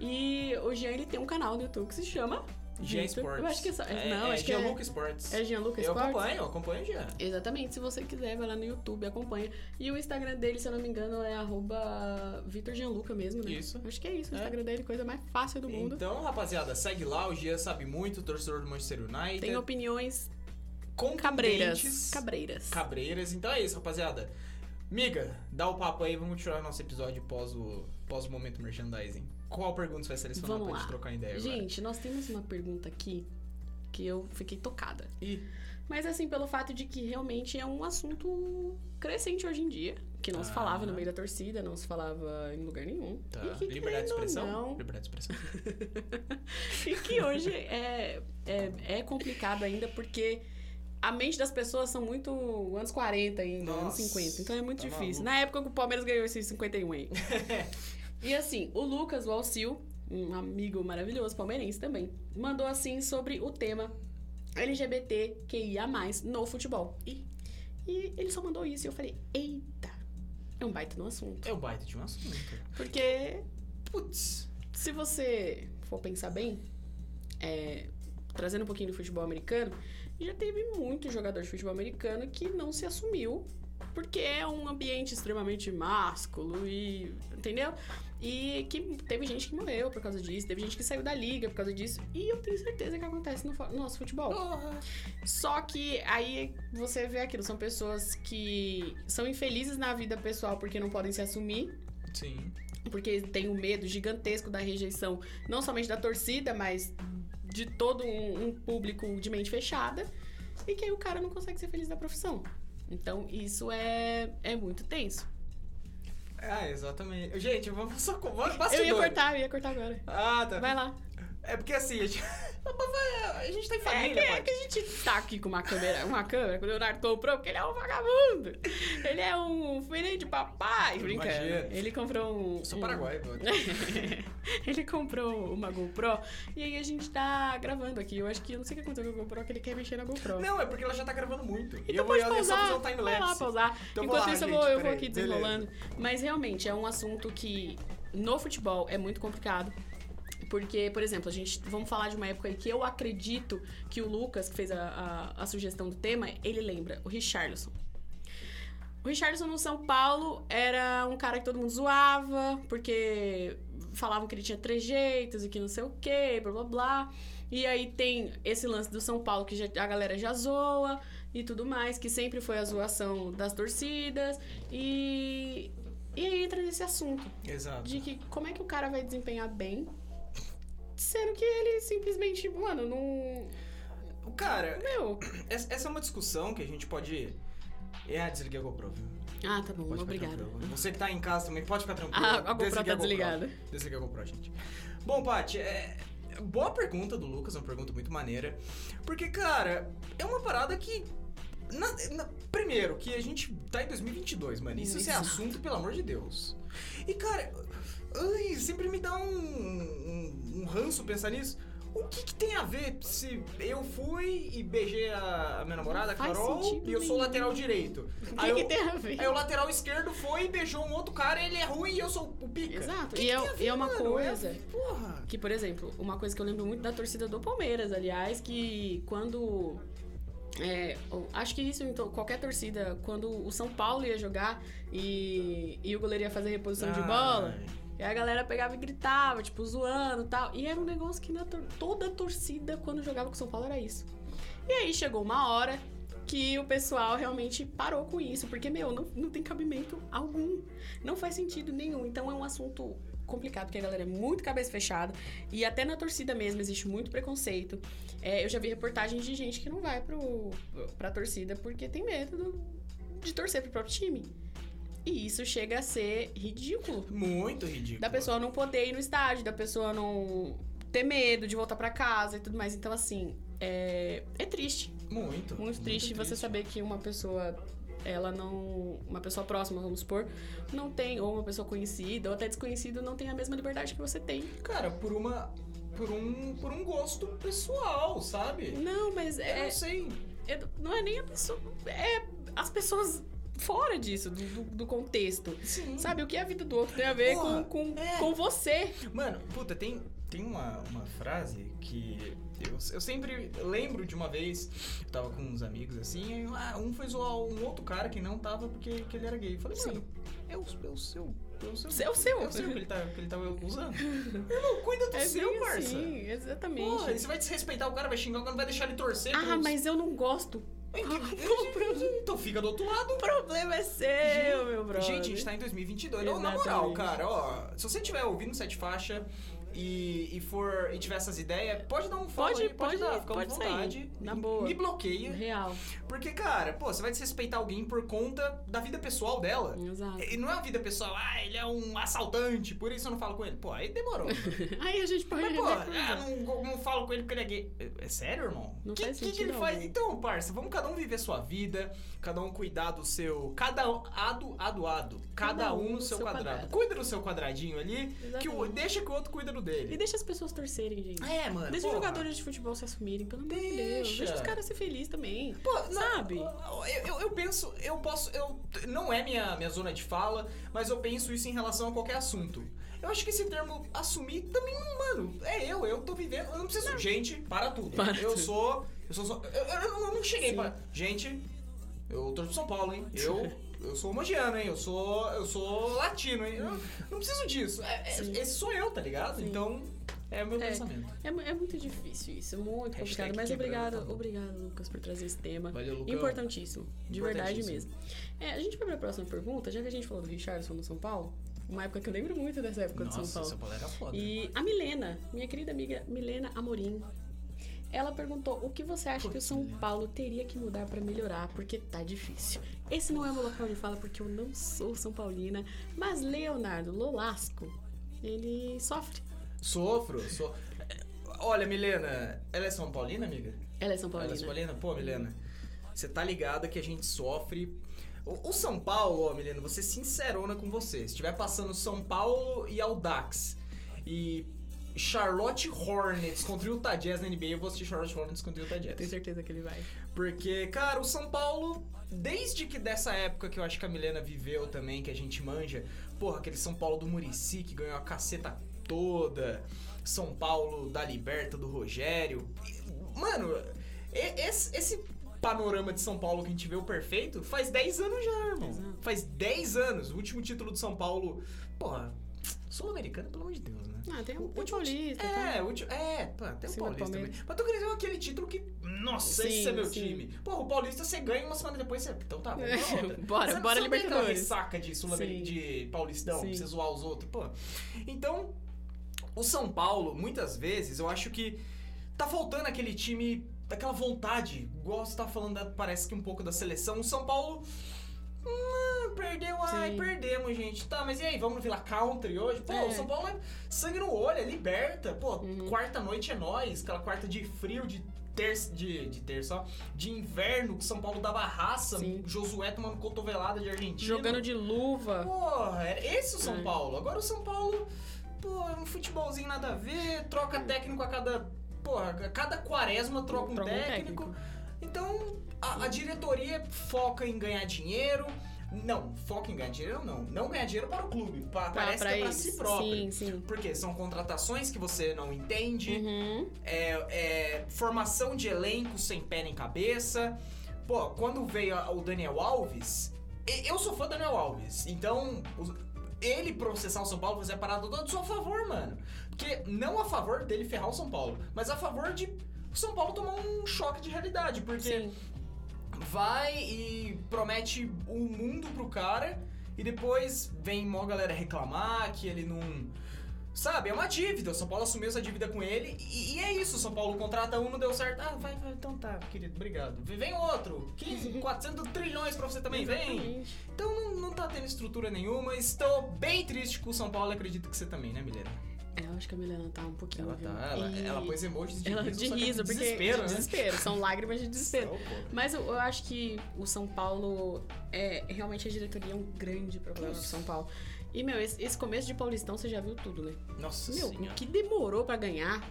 Speaker 1: E o Jean, ele tem um canal no YouTube que se chama...
Speaker 2: Jean Sports.
Speaker 1: Eu acho que é só...
Speaker 2: É,
Speaker 1: não,
Speaker 2: é
Speaker 1: acho
Speaker 2: Jean
Speaker 1: é...
Speaker 2: Luca Sports.
Speaker 1: É Jean Lucas
Speaker 2: Eu
Speaker 1: Sports?
Speaker 2: acompanho, eu acompanho o Jean.
Speaker 1: Exatamente, se você quiser, vai lá no YouTube, acompanha. E o Instagram dele, se eu não me engano, é arroba Vitor Gianluca mesmo, né?
Speaker 2: Isso.
Speaker 1: Acho que é isso, o
Speaker 2: É.
Speaker 1: Instagram dele, coisa mais fácil do mundo.
Speaker 2: Então, rapaziada, segue lá. O Jean sabe muito, torcedor do Manchester United.
Speaker 1: Tem opiniões
Speaker 2: contundentes,
Speaker 1: cabreiras. Cabreiras.
Speaker 2: Cabreiras. Então é isso, rapaziada. Miga, dá o papo aí, vamos tirar nosso episódio pós o, pós o momento merchandising. Qual pergunta você vai selecionar
Speaker 1: Vamos
Speaker 2: pra gente trocar ideia agora?
Speaker 1: Gente, nós temos uma pergunta aqui que eu fiquei tocada.
Speaker 2: Ih,
Speaker 1: Mas assim, pelo fato de que realmente é um assunto crescente hoje em dia. que não se
Speaker 2: Ah.
Speaker 1: falava no meio da torcida, não se falava em lugar nenhum.
Speaker 2: Tá.
Speaker 1: E que,
Speaker 2: Liberdade de expressão?
Speaker 1: Não,
Speaker 2: Liberdade de expressão.
Speaker 1: e que hoje é, é, é complicado ainda porque a mente das pessoas são muito anos 40 ainda, anos
Speaker 2: Nossa,
Speaker 1: 50. Então é muito
Speaker 2: tá
Speaker 1: difícil.
Speaker 2: maluco.
Speaker 1: Na época que o Palmeiras ganhou esses 51 aí. e assim, o Lucas, o Alcil, um amigo maravilhoso palmeirense também, mandou assim sobre o tema LGBTQIA+, no futebol. E, e ele só mandou isso e eu falei, eita, é um baita no assunto.
Speaker 2: É o baita de um assunto.
Speaker 1: Porque
Speaker 2: Putz.
Speaker 1: se você for pensar bem, é, trazendo um pouquinho do futebol americano, já teve muito jogador de futebol americano que não se assumiu porque é um ambiente extremamente másculo e. entendeu? E que teve gente que morreu por causa disso, teve gente que saiu da liga por causa disso, e eu tenho certeza que acontece no, no nosso futebol. Só que aí você vê aquilo, são pessoas que são infelizes na vida pessoal porque não podem se assumir,
Speaker 2: Sim.
Speaker 1: porque tem um medo gigantesco da rejeição, não somente da torcida, mas de todo um, um público de mente fechada, e que aí o cara não consegue ser feliz na profissão. Então, isso é, é muito tenso.
Speaker 2: Ah, exatamente. Gente, vamos só. Vamos
Speaker 1: Eu ia cortar, eu ia cortar agora.
Speaker 2: Ah, tá.
Speaker 1: Vai lá.
Speaker 2: É porque assim, a gente, a gente tá em
Speaker 1: É
Speaker 2: família,
Speaker 1: que, é que a gente tá aqui com uma câmera, uma câmera que o Leonardo comprou, porque ele é um vagabundo. Ele é um filho de papai. Brincando.
Speaker 2: Imagina.
Speaker 1: Ele comprou um.
Speaker 2: Sou
Speaker 1: um-
Speaker 2: paraguai, pô.
Speaker 1: ele comprou uma GoPro e aí a gente tá gravando aqui. Eu acho que eu não sei o que aconteceu com a GoPro, que ele quer mexer na GoPro.
Speaker 2: Não, é porque ela já tá gravando muito. e
Speaker 1: Então
Speaker 2: eu vou
Speaker 1: pode
Speaker 2: eu ia só
Speaker 1: pausar.
Speaker 2: fazer um time
Speaker 1: Vai lá
Speaker 2: lapse.
Speaker 1: pausar.
Speaker 2: Então
Speaker 1: Enquanto
Speaker 2: vou lá,
Speaker 1: isso, eu
Speaker 2: gente,
Speaker 1: vou, eu vou aqui
Speaker 2: beleza.
Speaker 1: desenrolando. Mas realmente é um assunto que no futebol é muito complicado. Porque, por exemplo, a gente. Vamos falar de uma época aí que eu acredito que o Lucas, que fez a, a, a sugestão do tema, ele lembra, o Richarlison. O Richarlison no São Paulo era um cara que todo mundo zoava, porque falavam que ele tinha trejeitos e que não sei o quê, blá blá blá. E aí tem esse lance do São Paulo que já- a galera já zoa e tudo mais, que sempre foi a zoação das torcidas. E, e aí entra nesse assunto
Speaker 2: Exato.
Speaker 1: de que como é que o cara vai desempenhar bem, sendo que ele simplesmente, mano, não.
Speaker 2: Cara,
Speaker 1: Meu.
Speaker 2: essa é uma discussão que a gente pode. É, desliguei a GoPro?
Speaker 1: Ah, tá bom,
Speaker 2: Pode
Speaker 1: obrigada.
Speaker 2: tranquilo. Você que tá em casa também, pode ficar tranquilo.
Speaker 1: Ah, a GoPro
Speaker 2: Desliguei
Speaker 1: tá desligada.
Speaker 2: Desliga a GoPro, gente. Bom, Paty, é... boa pergunta do Lucas, uma pergunta muito maneira. Porque, cara, é uma parada que. na- na- Primeiro, que a gente tá em 2022, mano. Isso é
Speaker 1: Exato.
Speaker 2: assunto, pelo amor de Deus. E, cara, ai, sempre me dá um, um, um ranço pensar nisso. O que, que tem a ver se eu fui e beijei a, minha namorada, a Carol, e eu sou lateral direito?
Speaker 1: O
Speaker 2: Aí
Speaker 1: que,
Speaker 2: eu-
Speaker 1: que tem a ver?
Speaker 2: Aí o lateral esquerdo foi e beijou um outro cara, ele é ruim e eu sou o pica.
Speaker 1: Exato.
Speaker 2: Que
Speaker 1: E
Speaker 2: que
Speaker 1: é-
Speaker 2: ver,
Speaker 1: e é uma
Speaker 2: mano?
Speaker 1: coisa-
Speaker 2: Porra.
Speaker 1: Que, por exemplo, uma coisa que eu lembro muito da torcida do Palmeiras, aliás, que quando. é, acho que isso em to- qualquer torcida, quando o São Paulo ia jogar e, e o goleiro ia fazer reposição de bola. E a galera pegava e gritava, tipo, zoando e tal. E era um negócio que na toda a torcida, quando jogava com São Paulo, era isso. E aí chegou uma hora que o pessoal realmente parou com isso, porque, meu, não, não tem cabimento algum. Não faz sentido nenhum. Então é um assunto complicado, porque a galera é muito cabeça fechada. E até na torcida mesmo existe muito preconceito. É, eu já vi reportagens de gente que não vai pro, pra torcida porque tem medo do- de torcer pro próprio time. E isso chega a ser ridículo.
Speaker 2: Muito ridículo.
Speaker 1: Da pessoa não poder ir no estádio, da pessoa não ter medo de voltar pra casa e tudo mais. Então, assim, é, é triste.
Speaker 2: Muito.
Speaker 1: Muito triste você saber que uma pessoa, ela não. Uma pessoa próxima, vamos supor, não tem, ou uma pessoa conhecida, ou até desconhecida, não tem a mesma liberdade que você tem.
Speaker 2: Cara, por uma. Por um, por um gosto pessoal, sabe?
Speaker 1: Não, mas
Speaker 2: Eu
Speaker 1: é.
Speaker 2: não sei.
Speaker 1: é- não é nem a pessoa. É as pessoas fora disso, do, do- do contexto.
Speaker 2: Sim.
Speaker 1: Sabe, o que a vida do outro tem a ver
Speaker 2: Porra,
Speaker 1: com, com,
Speaker 2: é.
Speaker 1: com você.
Speaker 2: Mano, puta, tem, tem uma, uma frase que eu, eu sempre lembro de uma vez, eu tava com uns amigos assim, ah, um foi zoar um outro cara que não tava porque que ele era gay. Eu falei,
Speaker 1: Sim.
Speaker 2: mano, é o, é o seu. É o seu,
Speaker 1: É o seu.
Speaker 2: É o seu que ele, tá, que ele tava usando. Irmão, cuida do
Speaker 1: É
Speaker 2: seu,
Speaker 1: bem
Speaker 2: parça.
Speaker 1: assim, exatamente.
Speaker 2: E você vai desrespeitar o cara, vai xingar o cara, não vai deixar ele torcer.
Speaker 1: ah, mas eu não gosto.
Speaker 2: Então fica do outro lado.
Speaker 1: O problema é seu, meu brother.
Speaker 2: Gente, a gente tá em 2022. Ô, na moral,
Speaker 1: Exatamente.
Speaker 2: cara, ó, se você estiver ouvindo Sete Faixa, e, e for e tiver essas ideias, pode dar um follow
Speaker 1: Pode-
Speaker 2: aí, pode,
Speaker 1: pode-
Speaker 2: dar, fica
Speaker 1: pode
Speaker 2: à
Speaker 1: sair,
Speaker 2: vontade.
Speaker 1: na
Speaker 2: Me-
Speaker 1: boa.
Speaker 2: Me bloqueia.
Speaker 1: Real.
Speaker 2: Porque, cara, pô, você vai desrespeitar alguém por conta da vida pessoal dela.
Speaker 1: Exato.
Speaker 2: E não é a vida pessoal, ah, ele é um assaltante, por isso eu não falo com ele. Pô, aí demorou.
Speaker 1: Aí a gente pode.
Speaker 2: Mas, pô, ah, não, não falo com ele porque ele é gay. É, é sério, irmão?
Speaker 1: Não
Speaker 2: que,
Speaker 1: faz
Speaker 2: que, que
Speaker 1: sentido
Speaker 2: ele faz?
Speaker 1: algum.
Speaker 2: Então, parça, vamos cada um viver sua vida, cada um cuidar do seu. Cada um, ado, ado, ado. Cada, um no seu, quadrado.
Speaker 1: quadrado.
Speaker 2: Cuida do seu quadradinho ali, que o, deixa que o outro cuida do
Speaker 1: E
Speaker 2: dele.
Speaker 1: deixa as pessoas torcerem, gente.
Speaker 2: É, mano.
Speaker 1: Deixa os
Speaker 2: porra.
Speaker 1: jogadores de futebol se assumirem, pelo amor de Deus.
Speaker 2: Deixa.
Speaker 1: Os caras ser felizes também.
Speaker 2: Pô, não,
Speaker 1: Sabe?
Speaker 2: Eu, eu, eu penso, eu posso. Eu, não é minha, minha zona de fala, mas eu penso isso em relação a qualquer assunto. Eu acho que esse termo assumir também não, mano, é eu, eu tô vivendo. Eu não preciso. Gente, para tudo.
Speaker 1: Para
Speaker 2: eu
Speaker 1: tudo.
Speaker 2: sou. Eu sou. Eu, eu, eu não cheguei
Speaker 1: Sim.
Speaker 2: pra. Gente, eu torço pro São Paulo, hein? Eu. Eu sou homogeano, hein? Eu sou. Eu sou latino, hein? Eu não preciso disso. É- é- esse sou eu, tá ligado?
Speaker 1: Sim.
Speaker 2: Então, é o meu
Speaker 1: É.
Speaker 2: pensamento.
Speaker 1: É, é muito difícil isso, é muito
Speaker 2: Hashtag
Speaker 1: complicado. Mas obrigado, obrigado, Lucas, por trazer esse tema.
Speaker 2: Valeu, Lucão.
Speaker 1: Importantíssimo, de verdade
Speaker 2: Importantíssimo.
Speaker 1: mesmo. É, a gente vai pra próxima pergunta, já que a gente falou do Richardson no São Paulo, uma época que eu lembro muito dessa época do
Speaker 2: Nossa,
Speaker 1: São Paulo.
Speaker 2: São Paulo era foda.
Speaker 1: E a Milena, minha querida amiga Milena Amorim, ela perguntou o que você acha que o São. Paulo teria que mudar pra melhorar, porque tá difícil. Esse não é o meu local de fala porque eu não sou São Paulina, mas Leonardo Lolasco, ele sofre.
Speaker 2: Sofro, sou. Olha, Milena, ela é São Paulina, amiga?
Speaker 1: Ela é São
Speaker 2: Ela é
Speaker 1: Paulina.
Speaker 2: São Paulina? Pô, Milena, você tá ligada que a gente sofre. O, São Paulo, ó, Milena, vou ser sincerona com você. Se estiver passando São Paulo e Audax e Charlotte Hornets contra o Utah Jazz na NBA, eu vou assistir Charlotte Hornets contra o Utah
Speaker 1: Tenho
Speaker 2: Jazz.
Speaker 1: certeza que ele vai.
Speaker 2: Porque, cara, o São Paulo, desde que dessa época que eu acho que a Milena viveu também, que a gente manja, porra, aquele São Paulo do Murici que ganhou a caceta toda, São Paulo da Liberta do Rogério. Mano, esse, esse panorama de São Paulo que a gente vê o perfeito faz 10 anos já, irmão.
Speaker 1: Exato.
Speaker 2: Faz 10 anos. O último título do São Paulo, porra, Sul-Americano, pelo amor de Deus, né?
Speaker 1: Ah, tem
Speaker 2: O
Speaker 1: um tem
Speaker 2: último
Speaker 1: paulista.
Speaker 2: É,
Speaker 1: tá?
Speaker 2: o último. É, pô, tem o Paulista também. Mas tu queria dizer aquele título que. Nossa,
Speaker 1: Sim,
Speaker 2: esse é meu
Speaker 1: sim.
Speaker 2: time. Porra, o Paulista você ganha uma semana depois você. Então tá, vamos pra outra.
Speaker 1: Bora,
Speaker 2: Você-
Speaker 1: bora
Speaker 2: você não tem aquela
Speaker 1: Libertadores.
Speaker 2: ressaca de sul de Paulistão,
Speaker 1: Sim.
Speaker 2: pra você zoar os outros, pô. Então, o São Paulo, muitas vezes, eu acho que tá faltando aquele time, daquela vontade, igual você tá falando, parece que um pouco da seleção. O São Paulo. hum, perdeu, ai,
Speaker 1: Sim.
Speaker 2: perdemos, gente. Tá, mas e aí, vamos no Vila Country hoje? Pô,
Speaker 1: É.
Speaker 2: o São Paulo é sangue no olho, é liberta. Pô,
Speaker 1: Uhum.
Speaker 2: quarta noite é nós, aquela quarta de frio, de terça, de, de terça, ó, de inverno, que São Paulo dava raça,
Speaker 1: Sim.
Speaker 2: Josué tomando cotovelada de Argentina.
Speaker 1: Jogando de luva.
Speaker 2: Porra, era esse o São
Speaker 1: É.
Speaker 2: Paulo. Agora o São Paulo, pô, é um futebolzinho nada a ver, troca técnico a cada. Porra, a cada quaresma troca um
Speaker 1: Troca um
Speaker 2: técnico.
Speaker 1: técnico.
Speaker 2: Então, a, a diretoria foca em ganhar dinheiro. Não, foca em ganhar dinheiro, não. Não ganhar dinheiro para o clube.
Speaker 1: Pra-
Speaker 2: parece
Speaker 1: pra
Speaker 2: que é pra
Speaker 1: eles.
Speaker 2: si próprio.
Speaker 1: Sim, sim.
Speaker 2: Porque são contratações que você não entende,
Speaker 1: Uhum.
Speaker 2: é, é formação de elenco sem pé nem cabeça. Pô, quando veio o Daniel Alves, eu sou fã do Daniel Alves, então ele processar o São Paulo, fazer a parada toda, sou a favor, mano. Porque não a favor dele ferrar o São Paulo, mas a favor de o São Paulo tomar um choque de realidade, porque
Speaker 1: Sim.
Speaker 2: Vai e promete o mundo pro cara e depois vem mó galera reclamar que ele não. Sabe, é uma dívida. O São Paulo assumiu essa dívida com ele e, e é isso. O São Paulo contrata um, não deu certo. Ah, vai, vai, então tá, querido, obrigado. Vem outro. 15, 400 trilhões pra você também, vem. Então não, não tá tendo estrutura nenhuma. Estou bem triste com o São Paulo e acredito que você também, né, Milena?
Speaker 1: É, eu acho que a Milena tá um pouquinho.
Speaker 2: Ela
Speaker 1: viu?
Speaker 2: tá, ela,
Speaker 1: E-
Speaker 2: ela pôs emojis de
Speaker 1: Ela
Speaker 2: riso,
Speaker 1: de
Speaker 2: é
Speaker 1: riso, porque.
Speaker 2: desespero,
Speaker 1: de
Speaker 2: né?
Speaker 1: desespero, são lágrimas de desespero. Mas eu, eu acho que o São Paulo é realmente a diretoria é um grande problema do São Paulo. E, meu, esse, esse começo de Paulistão você já viu tudo, né?
Speaker 2: Nossa
Speaker 1: Meu,
Speaker 2: senhora.
Speaker 1: o que demorou pra ganhar?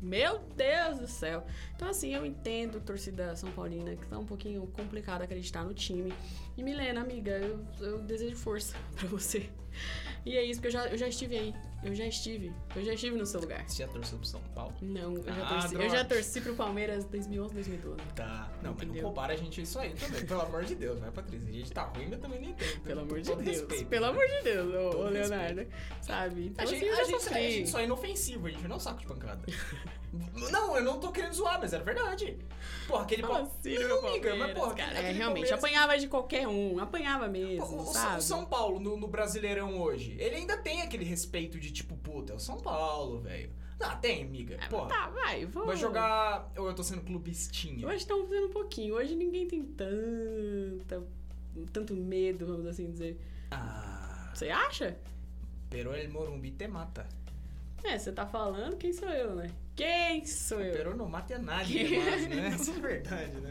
Speaker 1: Meu Deus do céu. Então, assim, eu entendo, torcida São Paulina, que tá um pouquinho complicado acreditar no time. E Milena, amiga, eu, eu desejo força pra você. E é isso, porque eu já, eu já estive aí. Eu já estive. Eu já estive no seu lugar.
Speaker 2: Você já torceu pro São Paulo?
Speaker 1: Não, eu já
Speaker 2: Ah,
Speaker 1: torci. Eu já torci pro Palmeiras 2011, 2012.
Speaker 2: Tá. Não, mas não
Speaker 1: Entendeu?
Speaker 2: compara a gente isso aí também. Pelo amor de Deus, vai, Patrícia? A gente tá ruim, mas também nem tem.
Speaker 1: Pelo amor de Deus.
Speaker 2: respeito.
Speaker 1: Pelo amor de Deus, ô, ô Leonardo. Sabe? Então,
Speaker 2: A
Speaker 1: assim,
Speaker 2: gente,
Speaker 1: eu
Speaker 2: a, gente, a gente só é inofensivo, a gente não é um saco de pancada. Não, eu não tô querendo zoar, mas era verdade. Porra, aquele pau.
Speaker 1: assim,
Speaker 2: não, amiga, mas
Speaker 1: Palmeiras,
Speaker 2: porra,
Speaker 1: cara. É, realmente,
Speaker 2: Palmeiras-
Speaker 1: apanhava de qualquer um, apanhava mesmo,
Speaker 2: O, o-
Speaker 1: sabe?
Speaker 2: o São Paulo no, no Brasileirão hoje, ele ainda tem aquele respeito de tipo, puta, é o São Paulo, velho. Não, tem, amiga.
Speaker 1: Ah,
Speaker 2: Porra.
Speaker 1: Tá, vai, vamos.
Speaker 2: Vai jogar. Ou eu tô sendo clubistinha?
Speaker 1: Hoje estão vendo um pouquinho. Hoje ninguém tem tanta, tanto medo, vamos assim dizer.
Speaker 2: Ah.
Speaker 1: Você acha?
Speaker 2: Pero el Morumbi te mata.
Speaker 1: É, você tá falando, quem sou eu, né? Quem sou eu?
Speaker 2: Pero não mata nadie mais, né? Isso é verdade, né?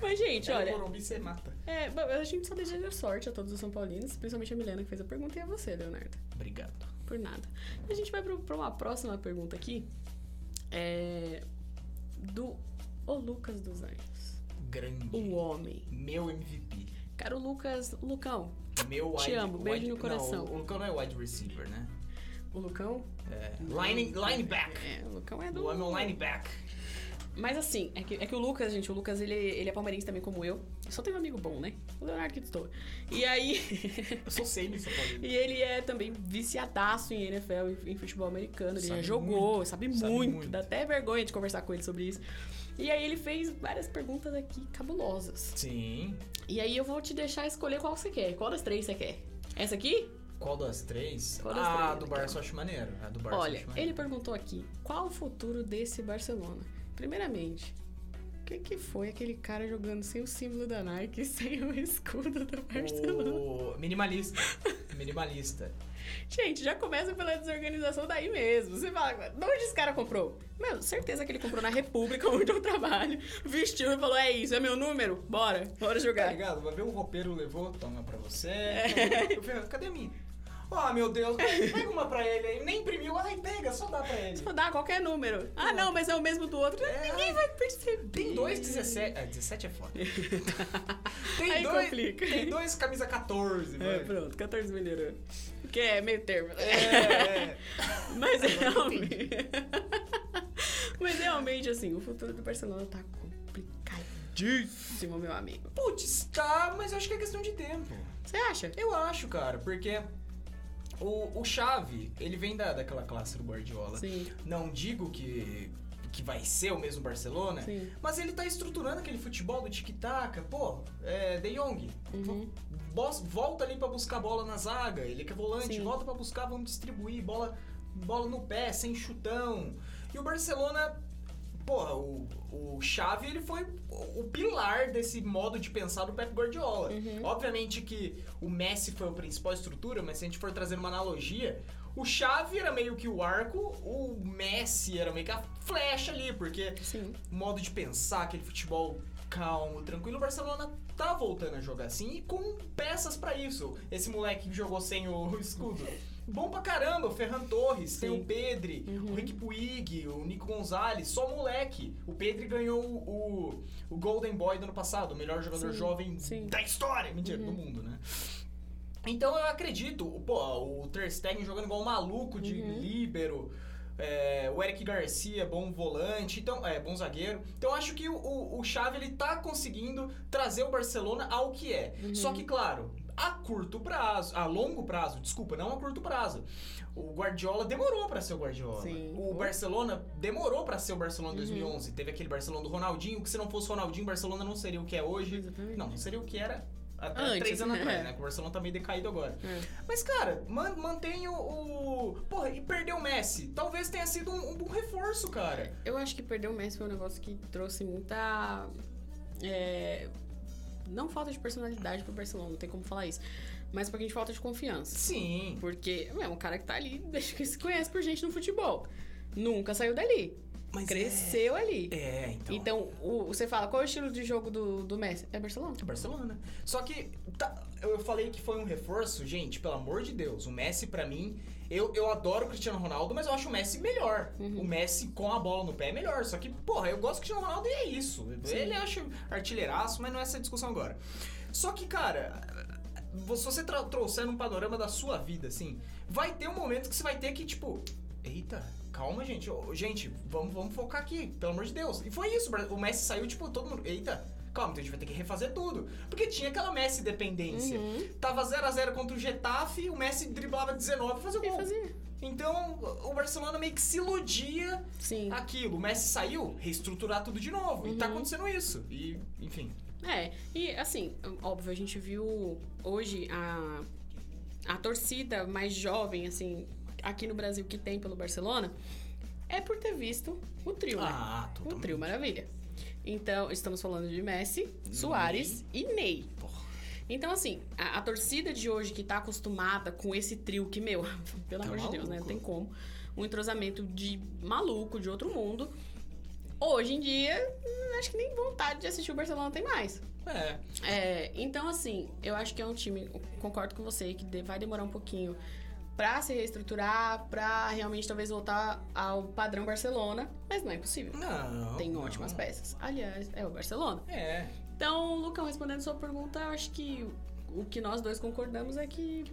Speaker 1: Mas, gente,
Speaker 2: El
Speaker 1: olha,
Speaker 2: Morumbi você mata.
Speaker 1: é, a gente só deseja sorte a todos os São Paulinos, principalmente a Milena que fez a pergunta e a você, Leonardo.
Speaker 2: Obrigado.
Speaker 1: Por nada. A gente vai pra uma próxima pergunta aqui. É. Do O Lucas dos Anjos.
Speaker 2: Grande.
Speaker 1: O homem.
Speaker 2: Meu MVP.
Speaker 1: Cara, o Lucas. O Lucão.
Speaker 2: Meu
Speaker 1: Te
Speaker 2: wide,
Speaker 1: amo, beijo
Speaker 2: wide-
Speaker 1: no coração.
Speaker 2: Não, o Lucão não é wide receiver, né?
Speaker 1: O Lucão.
Speaker 2: É. Line, lineback.
Speaker 1: É, o Lucão é do.
Speaker 2: O homem é lineback.
Speaker 1: Mas assim, é que, é que o Lucas, gente, o Lucas, ele, ele é palmeirense também como eu. Só tenho um amigo bom, né? O Leonardo que estou. E aí.
Speaker 2: Eu sou semi Paulino.
Speaker 1: e ele é também viciadaço em NFL, em, em futebol americano. Ele
Speaker 2: Sabe
Speaker 1: já jogou,
Speaker 2: muito,
Speaker 1: sabe,
Speaker 2: sabe
Speaker 1: muito,
Speaker 2: muito.
Speaker 1: Dá até vergonha de conversar com ele sobre isso. E aí ele fez várias perguntas aqui cabulosas.
Speaker 2: Sim.
Speaker 1: E aí eu vou te deixar escolher qual você quer. Qual das três você quer? Essa aqui?
Speaker 2: Qual das três?
Speaker 1: Qual das
Speaker 2: ah,
Speaker 1: três,
Speaker 2: do
Speaker 1: Raquel?
Speaker 2: Barça eu acho maneiro. A do Barça
Speaker 1: Olha,
Speaker 2: acho maneiro.
Speaker 1: ele perguntou aqui, qual o futuro desse Barcelona? Primeiramente, o que, que foi aquele cara jogando sem o símbolo da Nike, sem o escudo do Barcelona?
Speaker 2: O minimalista. Minimalista.
Speaker 1: Gente, já começa pela desorganização daí mesmo. Você fala, de onde esse cara comprou? Meu, certeza que ele comprou na República, onde eu trabalho, vestiu e falou, é isso, é meu número, bora, bora
Speaker 2: Tá
Speaker 1: jogar.
Speaker 2: ligado? Vai ver o roupeiro levou, toma pra você. Eu falei, cadê a minha? Ah, meu Deus, pega uma pra ele aí. Nem imprimiu, ai, pega, só dá pra ele.
Speaker 1: Só dá qualquer número. Ah, não, mas é o mesmo do outro.
Speaker 2: É,
Speaker 1: Ninguém vai perceber.
Speaker 2: Tem dois 17. Ah, 17 é foda. Tem
Speaker 1: Aí
Speaker 2: dois.
Speaker 1: complica.
Speaker 2: Tem dois camisa 14,
Speaker 1: É,
Speaker 2: vai.
Speaker 1: pronto, 14 milheiros. Que é meio termo.
Speaker 2: É, é.
Speaker 1: Mas realmente. Mas realmente, assim, o futuro do Barcelona tá complicadíssimo, meu amigo.
Speaker 2: Putz, tá, mas eu acho que é questão de tempo.
Speaker 1: Você acha?
Speaker 2: Eu acho, cara, porque o, o Xavi, ele vem da, daquela classe do Guardiola.
Speaker 1: Sim,
Speaker 2: Não digo que, que vai ser o mesmo Barcelona,
Speaker 1: sim.
Speaker 2: mas ele tá estruturando aquele futebol do tic-tac. Pô, é, De Jong,
Speaker 1: Uhum.
Speaker 2: Volta ali pra buscar bola na zaga. Ele que é volante,
Speaker 1: Sim.
Speaker 2: volta pra buscar, vamos distribuir bola, bola no pé, sem chutão. E o Barcelona, porra, o, o Xavi, ele foi o, o pilar desse modo de pensar do Pep Guardiola.
Speaker 1: Uhum.
Speaker 2: Obviamente que o Messi foi a principal estrutura, mas se a gente for trazendo uma analogia, o Xavi era meio que o arco, o Messi era meio que a flecha ali, porque
Speaker 1: Sim.
Speaker 2: modo de pensar, aquele futebol calmo, tranquilo. O Barcelona tá voltando a jogar assim e com peças pra isso. Esse moleque que jogou sem o escudo. Bom pra caramba, o Ferran Torres, tem
Speaker 1: Sim.
Speaker 2: o Pedri,
Speaker 1: Uhum.
Speaker 2: o Rick Puig, o Nico Gonzalez, só moleque. O Pedri ganhou o, o, Golden Boy do ano passado, o melhor jogador
Speaker 1: Sim,
Speaker 2: jovem
Speaker 1: sim.
Speaker 2: da história, mentira,
Speaker 1: Uhum.
Speaker 2: do mundo, né? Então eu acredito, pô, o Ter Stegen jogando igual um maluco de
Speaker 1: Uhum.
Speaker 2: líbero, é, o Eric Garcia, bom volante, então, é, bom zagueiro. Então eu acho que o, o, o Xavi ele tá conseguindo trazer o Barcelona ao que é.
Speaker 1: Uhum.
Speaker 2: Só que, claro, a curto prazo, a longo prazo, desculpa, não a curto prazo. O Guardiola demorou pra ser o Guardiola.
Speaker 1: Sim.
Speaker 2: O Barcelona demorou pra ser o Barcelona em
Speaker 1: Uhum.
Speaker 2: 2011. Teve aquele Barcelona do Ronaldinho, que se não fosse o Ronaldinho, o Barcelona não seria o que é hoje.
Speaker 1: Exatamente.
Speaker 2: Não, não seria o que era até
Speaker 1: Antes,
Speaker 2: três anos
Speaker 1: né?
Speaker 2: atrás, né? O Barcelona tá meio decaído agora.
Speaker 1: É.
Speaker 2: Mas, cara, man, mantém o, o. Porra, e perdeu o Messi. Talvez tenha sido um, um bom reforço, cara.
Speaker 1: Eu acho que perder o Messi foi um negócio que trouxe muita. é, não falta de personalidade pro Barcelona, não tem como falar isso. Mas pra gente falta de confiança.
Speaker 2: Sim.
Speaker 1: Porque é um cara que tá ali, desde que se conhece por gente no futebol. Nunca saiu dali.
Speaker 2: Mas
Speaker 1: Cresceu ali.
Speaker 2: É, é então.
Speaker 1: Então, o- você fala, qual é o estilo de jogo do, do Messi? É Barcelona.
Speaker 2: Barcelona. Só que tá, eu falei que foi um reforço, gente, pelo amor de Deus. O Messi, pra mim, eu, eu adoro o Cristiano Ronaldo, mas eu acho o Messi melhor.
Speaker 1: Uhum.
Speaker 2: O Messi com a bola no pé é melhor. Só que, porra, eu gosto do Cristiano Ronaldo e é isso.
Speaker 1: Sim.
Speaker 2: Ele acha artilheiraço, mas não é essa discussão agora. Só que, cara, se você trouxer num panorama da sua vida, assim, vai ter um momento que você vai ter que, tipo, eita. Calma, gente. Gente, vamos, vamos focar aqui, pelo amor de Deus. E foi isso. O Messi saiu, tipo, todo mundo. Eita, calma, então a gente vai ter que refazer tudo. Porque tinha aquela Messi dependência.
Speaker 1: Uhum.
Speaker 2: Tava 0x0 contra o Getafe, o Messi driblava 19 e fazia o gol.
Speaker 1: fazia.
Speaker 2: Então, o Barcelona meio que se iludia
Speaker 1: Sim.
Speaker 2: aquilo. O Messi saiu, reestruturar tudo de novo. E tá
Speaker 1: Uhum.
Speaker 2: acontecendo isso. E, enfim.
Speaker 1: É, e assim, óbvio, a gente viu hoje a, a torcida mais jovem, assim, aqui no Brasil que tem pelo Barcelona, é por ter visto o trio, né?
Speaker 2: Ah,
Speaker 1: O
Speaker 2: totalmente.
Speaker 1: trio maravilha. Então, estamos falando de Messi, Soares e Ney.
Speaker 2: Porra.
Speaker 1: Então, assim, a, a torcida de hoje que tá acostumada com esse trio que, meu, pelo
Speaker 2: Tá
Speaker 1: amor de Deus, né? Não tem como. Um entrosamento de maluco, de outro mundo. Hoje em dia, acho que nem vontade de assistir o Barcelona tem mais.
Speaker 2: É.
Speaker 1: É, então, assim, eu acho que é um time, concordo com você, que vai demorar um pouquinho pra se reestruturar, pra realmente talvez voltar ao padrão Barcelona, mas não é impossível.
Speaker 2: Não.
Speaker 1: Tem
Speaker 2: não.
Speaker 1: ótimas peças. Aliás, é o Barcelona.
Speaker 2: É.
Speaker 1: Então, Lucão, respondendo sua pergunta, eu acho que o que nós dois concordamos é que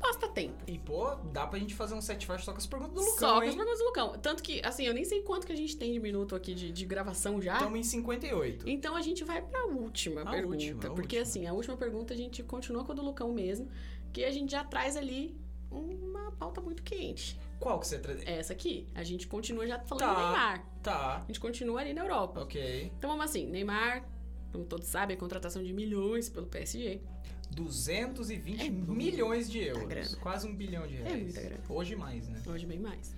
Speaker 1: basta tempo.
Speaker 2: E, pô, dá pra gente fazer um set faixa só com as perguntas do Lucão,
Speaker 1: Só com as perguntas do Lucão. Tanto que, assim, eu nem sei quanto que a gente tem de minuto aqui de, de gravação já.
Speaker 2: Estamos em 58.
Speaker 1: Então a gente vai pra última
Speaker 2: A
Speaker 1: pergunta.
Speaker 2: última,
Speaker 1: porque
Speaker 2: última.
Speaker 1: assim, a última pergunta a gente continua com a do Lucão mesmo, que a gente já traz ali uma pauta muito quente.
Speaker 2: Qual que você traz?
Speaker 1: É essa aqui. A gente continua já falando
Speaker 2: Tá.
Speaker 1: do Neymar.
Speaker 2: Tá.
Speaker 1: A gente continua ali na Europa.
Speaker 2: Ok.
Speaker 1: Então vamos assim, Neymar, como todos sabem, a contratação de milhões pelo PSG.
Speaker 2: 220
Speaker 1: É
Speaker 2: milhões de euros.
Speaker 1: grana.
Speaker 2: Quase um bilhão de reais.
Speaker 1: muita grana.
Speaker 2: Hoje mais, né?
Speaker 1: Hoje bem mais.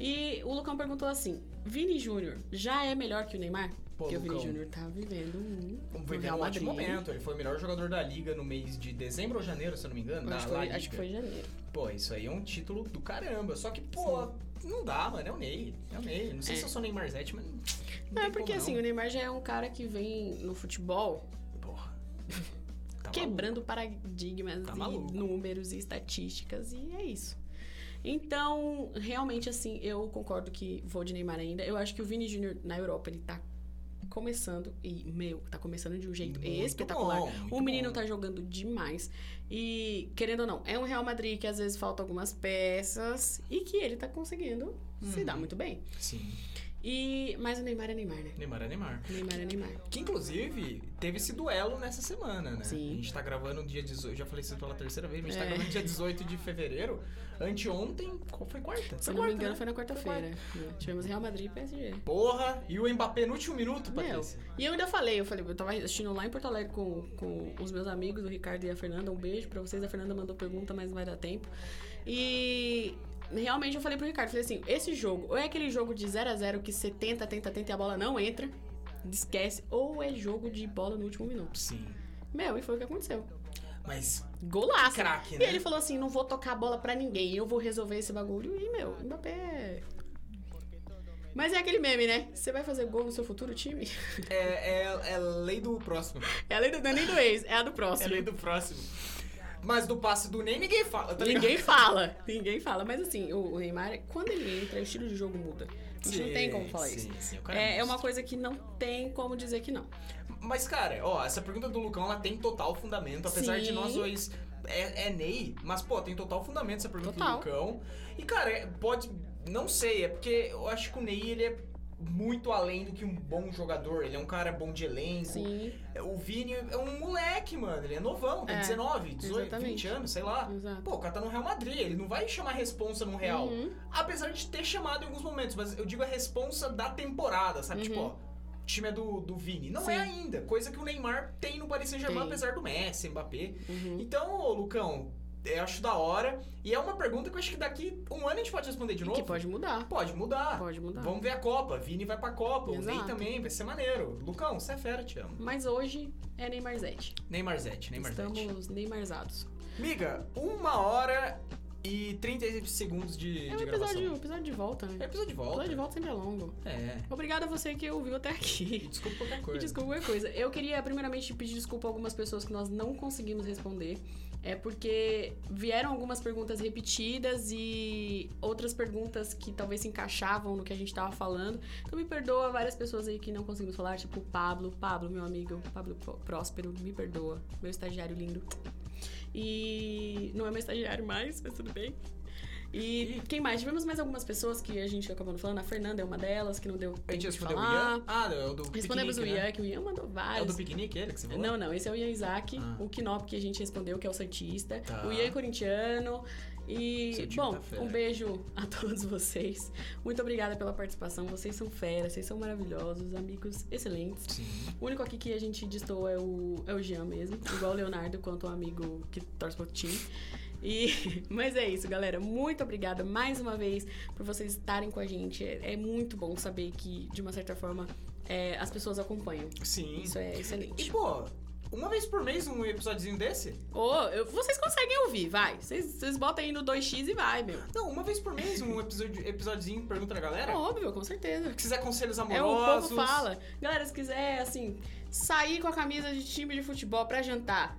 Speaker 1: E o Lucão perguntou assim: Vini Júnior já é melhor que o Neymar?
Speaker 2: Pô,
Speaker 1: Porque o Vini
Speaker 2: Lucão.
Speaker 1: Júnior tá vivendo um, um Real
Speaker 2: um ótimo momento. Ele foi o melhor jogador da liga no mês de dezembro ou janeiro, se eu não me engano.
Speaker 1: Acho, foi, acho que foi janeiro.
Speaker 2: Pô, isso aí é um título do caramba. Só que, pô, não dá, mano. É o Ney. É o Ney. Não sei
Speaker 1: É.
Speaker 2: se eu sou Neymar Zete, mas. Não,
Speaker 1: Não, é porque assim, o Neymar já é um cara que vem no futebol
Speaker 2: Porra. Tá
Speaker 1: quebrando paradigmas
Speaker 2: Tá
Speaker 1: e
Speaker 2: maluco.
Speaker 1: números e estatísticas e é isso. Então, realmente assim, eu concordo que vou de Neymar ainda. Eu acho que o Vini Júnior na Europa, ele tá começando e, meu, tá começando de um jeito
Speaker 2: Muito
Speaker 1: espetacular.
Speaker 2: bom,
Speaker 1: o menino
Speaker 2: bom.
Speaker 1: tá jogando demais. E, querendo ou não, é um Real Madrid que às vezes falta algumas peças e que ele tá conseguindo se
Speaker 2: Uhum.
Speaker 1: dar muito bem.
Speaker 2: Sim.
Speaker 1: E, mas o Neymar é Neymar, né?
Speaker 2: Neymar é Neymar.
Speaker 1: Neymar é Neymar.
Speaker 2: Que inclusive teve esse duelo nessa semana, né?
Speaker 1: Sim.
Speaker 2: A gente tá gravando dia 18. Já falei isso pela terceira vez, mas a gente
Speaker 1: É.
Speaker 2: tá gravando dia 18 de fevereiro. Anteontem. Qual foi quarta?
Speaker 1: Se
Speaker 2: Foi
Speaker 1: não me
Speaker 2: quarta,
Speaker 1: engano,
Speaker 2: né?
Speaker 1: foi na quarta-feira. É, Tivemos Real Madrid e PSG.
Speaker 2: Porra! E o Mbappé no último minuto,
Speaker 1: Meu,
Speaker 2: Patrícia.
Speaker 1: e eu ainda falei, eu falei, eu tava assistindo lá em Porto Alegre com, com os meus amigos, o Ricardo e a Fernanda. Um beijo pra vocês. A Fernanda mandou pergunta, mas não vai dar tempo. E realmente eu falei pro Ricardo, falei assim, esse jogo, ou é aquele jogo de 0 a 0 que você tenta, tenta, tenta e a bola não entra, esquece, ou é jogo de bola no último minuto.
Speaker 2: Sim.
Speaker 1: Meu, e foi o que aconteceu.
Speaker 2: Mas
Speaker 1: Golaço.
Speaker 2: Craque,
Speaker 1: E
Speaker 2: né?
Speaker 1: ele falou assim, não vou tocar a bola pra ninguém, eu vou resolver esse bagulho. E, meu, Mbappé... Mas é aquele meme, né? Você vai fazer gol no seu futuro time?
Speaker 2: é, é, é lei do próximo.
Speaker 1: É a lei do, não é nem do ex, é a do
Speaker 2: É
Speaker 1: próximo.
Speaker 2: lei do próximo. Mas do passe do Ney ninguém fala, tá?
Speaker 1: Ninguém fala, ninguém fala. Mas assim, o o Neymar, quando ele entra, o estilo de jogo muda. A gente não tem como falar
Speaker 2: sim,
Speaker 1: isso.
Speaker 2: Sim, cara
Speaker 1: É, é uma coisa que não tem como dizer que não.
Speaker 2: Mas, cara, ó, essa pergunta do Lucão, ela tem total fundamento. Apesar de
Speaker 1: Sim.
Speaker 2: nós dois... É, é Ney, mas, pô, tem total fundamento essa pergunta
Speaker 1: Total.
Speaker 2: do Lucão. E, cara, é- pode... Não sei, é porque eu acho que o Ney, ele é muito além do que um bom jogador. Ele é um cara bom de elenco.
Speaker 1: Sim,
Speaker 2: O Vini é um moleque, mano. Ele é novão, tem
Speaker 1: É,
Speaker 2: 19, 18,
Speaker 1: exatamente.
Speaker 2: 20 anos, sei lá.
Speaker 1: exato.
Speaker 2: Pô, o cara tá no Real Madrid, ele não vai chamar responsa no Real.
Speaker 1: Uhum.
Speaker 2: Apesar de ter chamado em alguns momentos, mas eu digo a responsa da temporada, sabe?
Speaker 1: Uhum.
Speaker 2: Tipo, ó, o time é do, do Vini. Não
Speaker 1: Sim.
Speaker 2: é ainda, coisa que o Neymar tem no Paris Saint-Germain, apesar do Messi, Mbappé.
Speaker 1: Uhum.
Speaker 2: Então, ô, Lucão, eu acho da hora. E é uma pergunta que eu acho que daqui um ano a gente pode responder de
Speaker 1: E
Speaker 2: novo.
Speaker 1: que pode mudar.
Speaker 2: Pode mudar.
Speaker 1: Pode mudar.
Speaker 2: Vamos ver a Copa. Vini vai pra Copa. O Ney
Speaker 1: Exato.
Speaker 2: também, vai ser maneiro. Lucão, você é fera, te amo.
Speaker 1: Mas hoje é Neymarzete.
Speaker 2: Neymar Zete, Neymar Zete.
Speaker 1: Estamos Neymarzados.
Speaker 2: Miga, uma hora e 30 segundos de,
Speaker 1: É um
Speaker 2: de
Speaker 1: episódio,
Speaker 2: gravação.
Speaker 1: episódio de volta,
Speaker 2: É
Speaker 1: né?
Speaker 2: episódio de volta.
Speaker 1: episódio de volta sempre é longo.
Speaker 2: É.
Speaker 1: Obrigada a você que ouviu até aqui.
Speaker 2: desculpa qualquer coisa.
Speaker 1: desculpa qualquer coisa. Eu queria, primeiramente, pedir desculpa a algumas pessoas que nós não conseguimos responder. É porque vieram algumas perguntas repetidas e outras perguntas que talvez se encaixavam no que a gente tava falando. Então me perdoa várias pessoas aí que não conseguimos falar, tipo Pablo, Pablo, meu amigo, Pablo Pró- Próspero, me perdoa, meu estagiário lindo. E não é meu estagiário mais, mas tudo bem. E
Speaker 2: Ih.
Speaker 1: quem mais? Tivemos mais algumas pessoas que a gente acabou não falando. A Fernanda é uma delas, que não deu
Speaker 2: A
Speaker 1: tempo
Speaker 2: gente
Speaker 1: de
Speaker 2: respondeu o
Speaker 1: falar.
Speaker 2: Ian? Ah, é o do
Speaker 1: Respondemos o Ian,
Speaker 2: né?
Speaker 1: que o Ian mandou
Speaker 2: É o
Speaker 1: vários.
Speaker 2: do piquenique, ele que você falou?
Speaker 1: Não, não, esse é o Ian Isaac,
Speaker 2: Ah.
Speaker 1: o Knop que a gente respondeu, que é o Santista.
Speaker 2: Tá.
Speaker 1: O Ian é corintiano. E, bom,
Speaker 2: tá fera.
Speaker 1: um beijo a todos vocês. Muito obrigada pela participação. Vocês são feras, vocês são maravilhosos, amigos excelentes.
Speaker 2: Sim.
Speaker 1: O único aqui que a gente distou é o, é o Jean mesmo, igual o Leonardo, quanto um amigo que torce pro time. E, mas é isso, galera. Muito obrigada mais uma vez por vocês estarem com a gente. É, é muito bom saber que, de uma certa forma, é, as pessoas acompanham.
Speaker 2: Sim.
Speaker 1: Isso é
Speaker 2: E,
Speaker 1: excelente.
Speaker 2: pô, uma vez por mês um episódiozinho desse?
Speaker 1: Ô, eu- vocês conseguem ouvir, vai. Vocês, vocês botam aí no 2x e vai, meu.
Speaker 2: Não, uma vez por mês um episódio, episódiozinho pergunta da galera.
Speaker 1: Óbvio, com certeza.
Speaker 2: Se quiser conselhos
Speaker 1: É,
Speaker 2: amorosos.
Speaker 1: o povo fala. Galera, se quiser, assim, sair com a camisa de time de futebol pra jantar,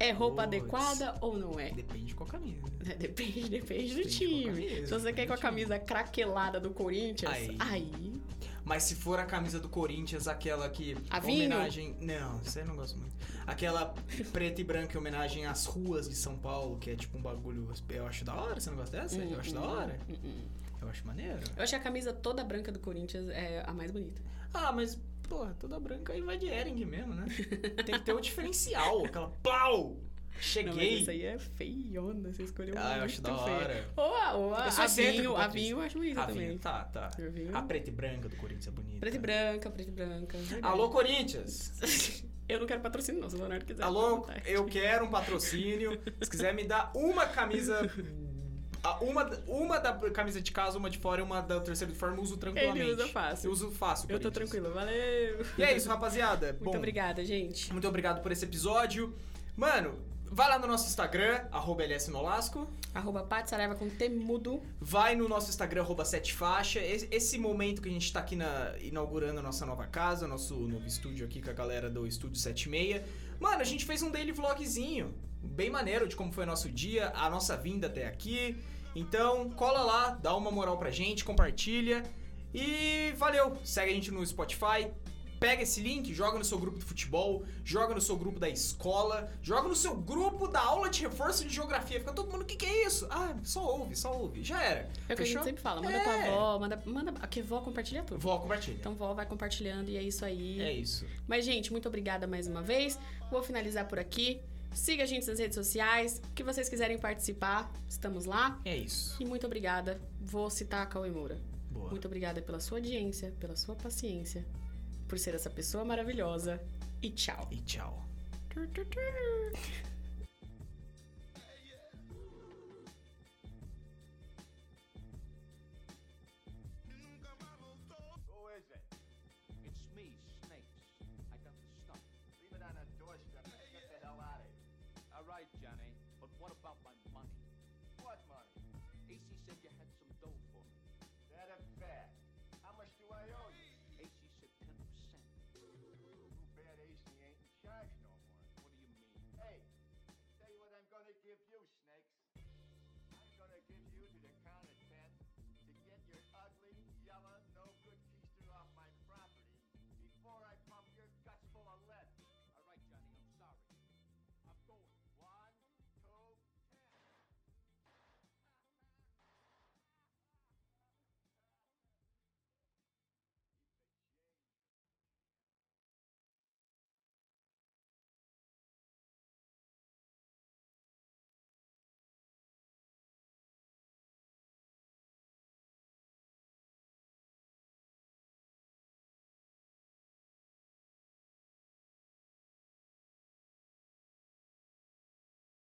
Speaker 1: é roupa
Speaker 2: Puts.
Speaker 1: adequada ou não é?
Speaker 2: Depende qual camisa.
Speaker 1: Depende, depende do
Speaker 2: Depende qual
Speaker 1: time.
Speaker 2: camisa,
Speaker 1: Se você quer com a
Speaker 2: do
Speaker 1: camisa craquelada do Corinthians,
Speaker 2: Aí.
Speaker 1: aí.
Speaker 2: Mas se for a camisa do Corinthians, aquela que.
Speaker 1: A vinho?
Speaker 2: Homenagem. Não, isso aí eu não gosto muito. Aquela preta e branca em homenagem às ruas de São Paulo, que é tipo um bagulho. Eu acho da hora, você não gosta dessa? eu acho da hora.
Speaker 1: Hum, hum, hum.
Speaker 2: Eu acho maneiro.
Speaker 1: Eu acho que a camisa toda branca do Corinthians é a mais bonita.
Speaker 2: Ah, mas, porra, toda branca aí vai de Ering mesmo, né? Tem que ter o diferencial, aquela pau!
Speaker 1: Não,
Speaker 2: Cheguei!
Speaker 1: mas isso aí é feiona, você escolheu
Speaker 2: ah, eu acho da hora.
Speaker 1: Ou a, ou a, vinho, a vinho eu acho
Speaker 2: Ah,
Speaker 1: também.
Speaker 2: tá, tá.
Speaker 1: A
Speaker 2: preta e branca do Corinthians é bonita.
Speaker 1: Preta e branca, preta e branca. verdade.
Speaker 2: Alô, Corinthians!
Speaker 1: Eu não quero patrocínio, não. Se o Leonardo quiser.
Speaker 2: Alô, eu quero um patrocínio. Se quiser me dar uma camisa. a- Uma, uma da camisa de casa, uma de fora e uma da terceira de forma, eu uso tranquilamente.
Speaker 1: Ele usa fácil.
Speaker 2: Eu uso fácil.
Speaker 1: Eu tô tranquilo, valeu.
Speaker 2: E é isso, rapaziada.
Speaker 1: Muito
Speaker 2: Bom,
Speaker 1: obrigada, gente.
Speaker 2: Muito obrigado por esse episódio. Mano, vai lá no nosso Instagram, arroba LSNolasco.
Speaker 1: Arroba Paty Saraiva com temudo.
Speaker 2: Vai no nosso Instagram, arroba sete faixa. Esse, esse momento que a gente tá aqui na- inaugurando a nossa nova casa, nosso novo estúdio aqui com a galera do Estúdio 76. Mano, a gente fez um daily vlogzinho. Bem maneiro de como foi nosso dia, a nossa vinda até aqui. Então, cola lá, dá uma moral pra gente, compartilha. E valeu! Segue a gente no Spotify. Pega esse link, joga no seu grupo de futebol, joga no seu grupo da escola, joga no seu grupo da aula de reforço de geografia. Fica todo mundo, o que, que é isso? Ah, só ouve, só ouve. Já era.
Speaker 1: É o que a gente sempre fala. Manda
Speaker 2: É.
Speaker 1: tua avó, manda. manda a que vó compartilha tudo.
Speaker 2: Vó, compartilha.
Speaker 1: Então, vó vai compartilhando e é isso aí.
Speaker 2: É isso.
Speaker 1: Mas, gente, muito obrigada mais uma vez. Vou finalizar por aqui. Siga a gente nas redes sociais. O que vocês quiserem participar, estamos lá.
Speaker 2: É isso.
Speaker 1: E muito obrigada. Vou citar a Cauê Moura.
Speaker 2: Boa.
Speaker 1: Muito obrigada pela sua audiência, pela sua paciência, por ser essa pessoa maravilhosa. E tchau.
Speaker 2: E tchau.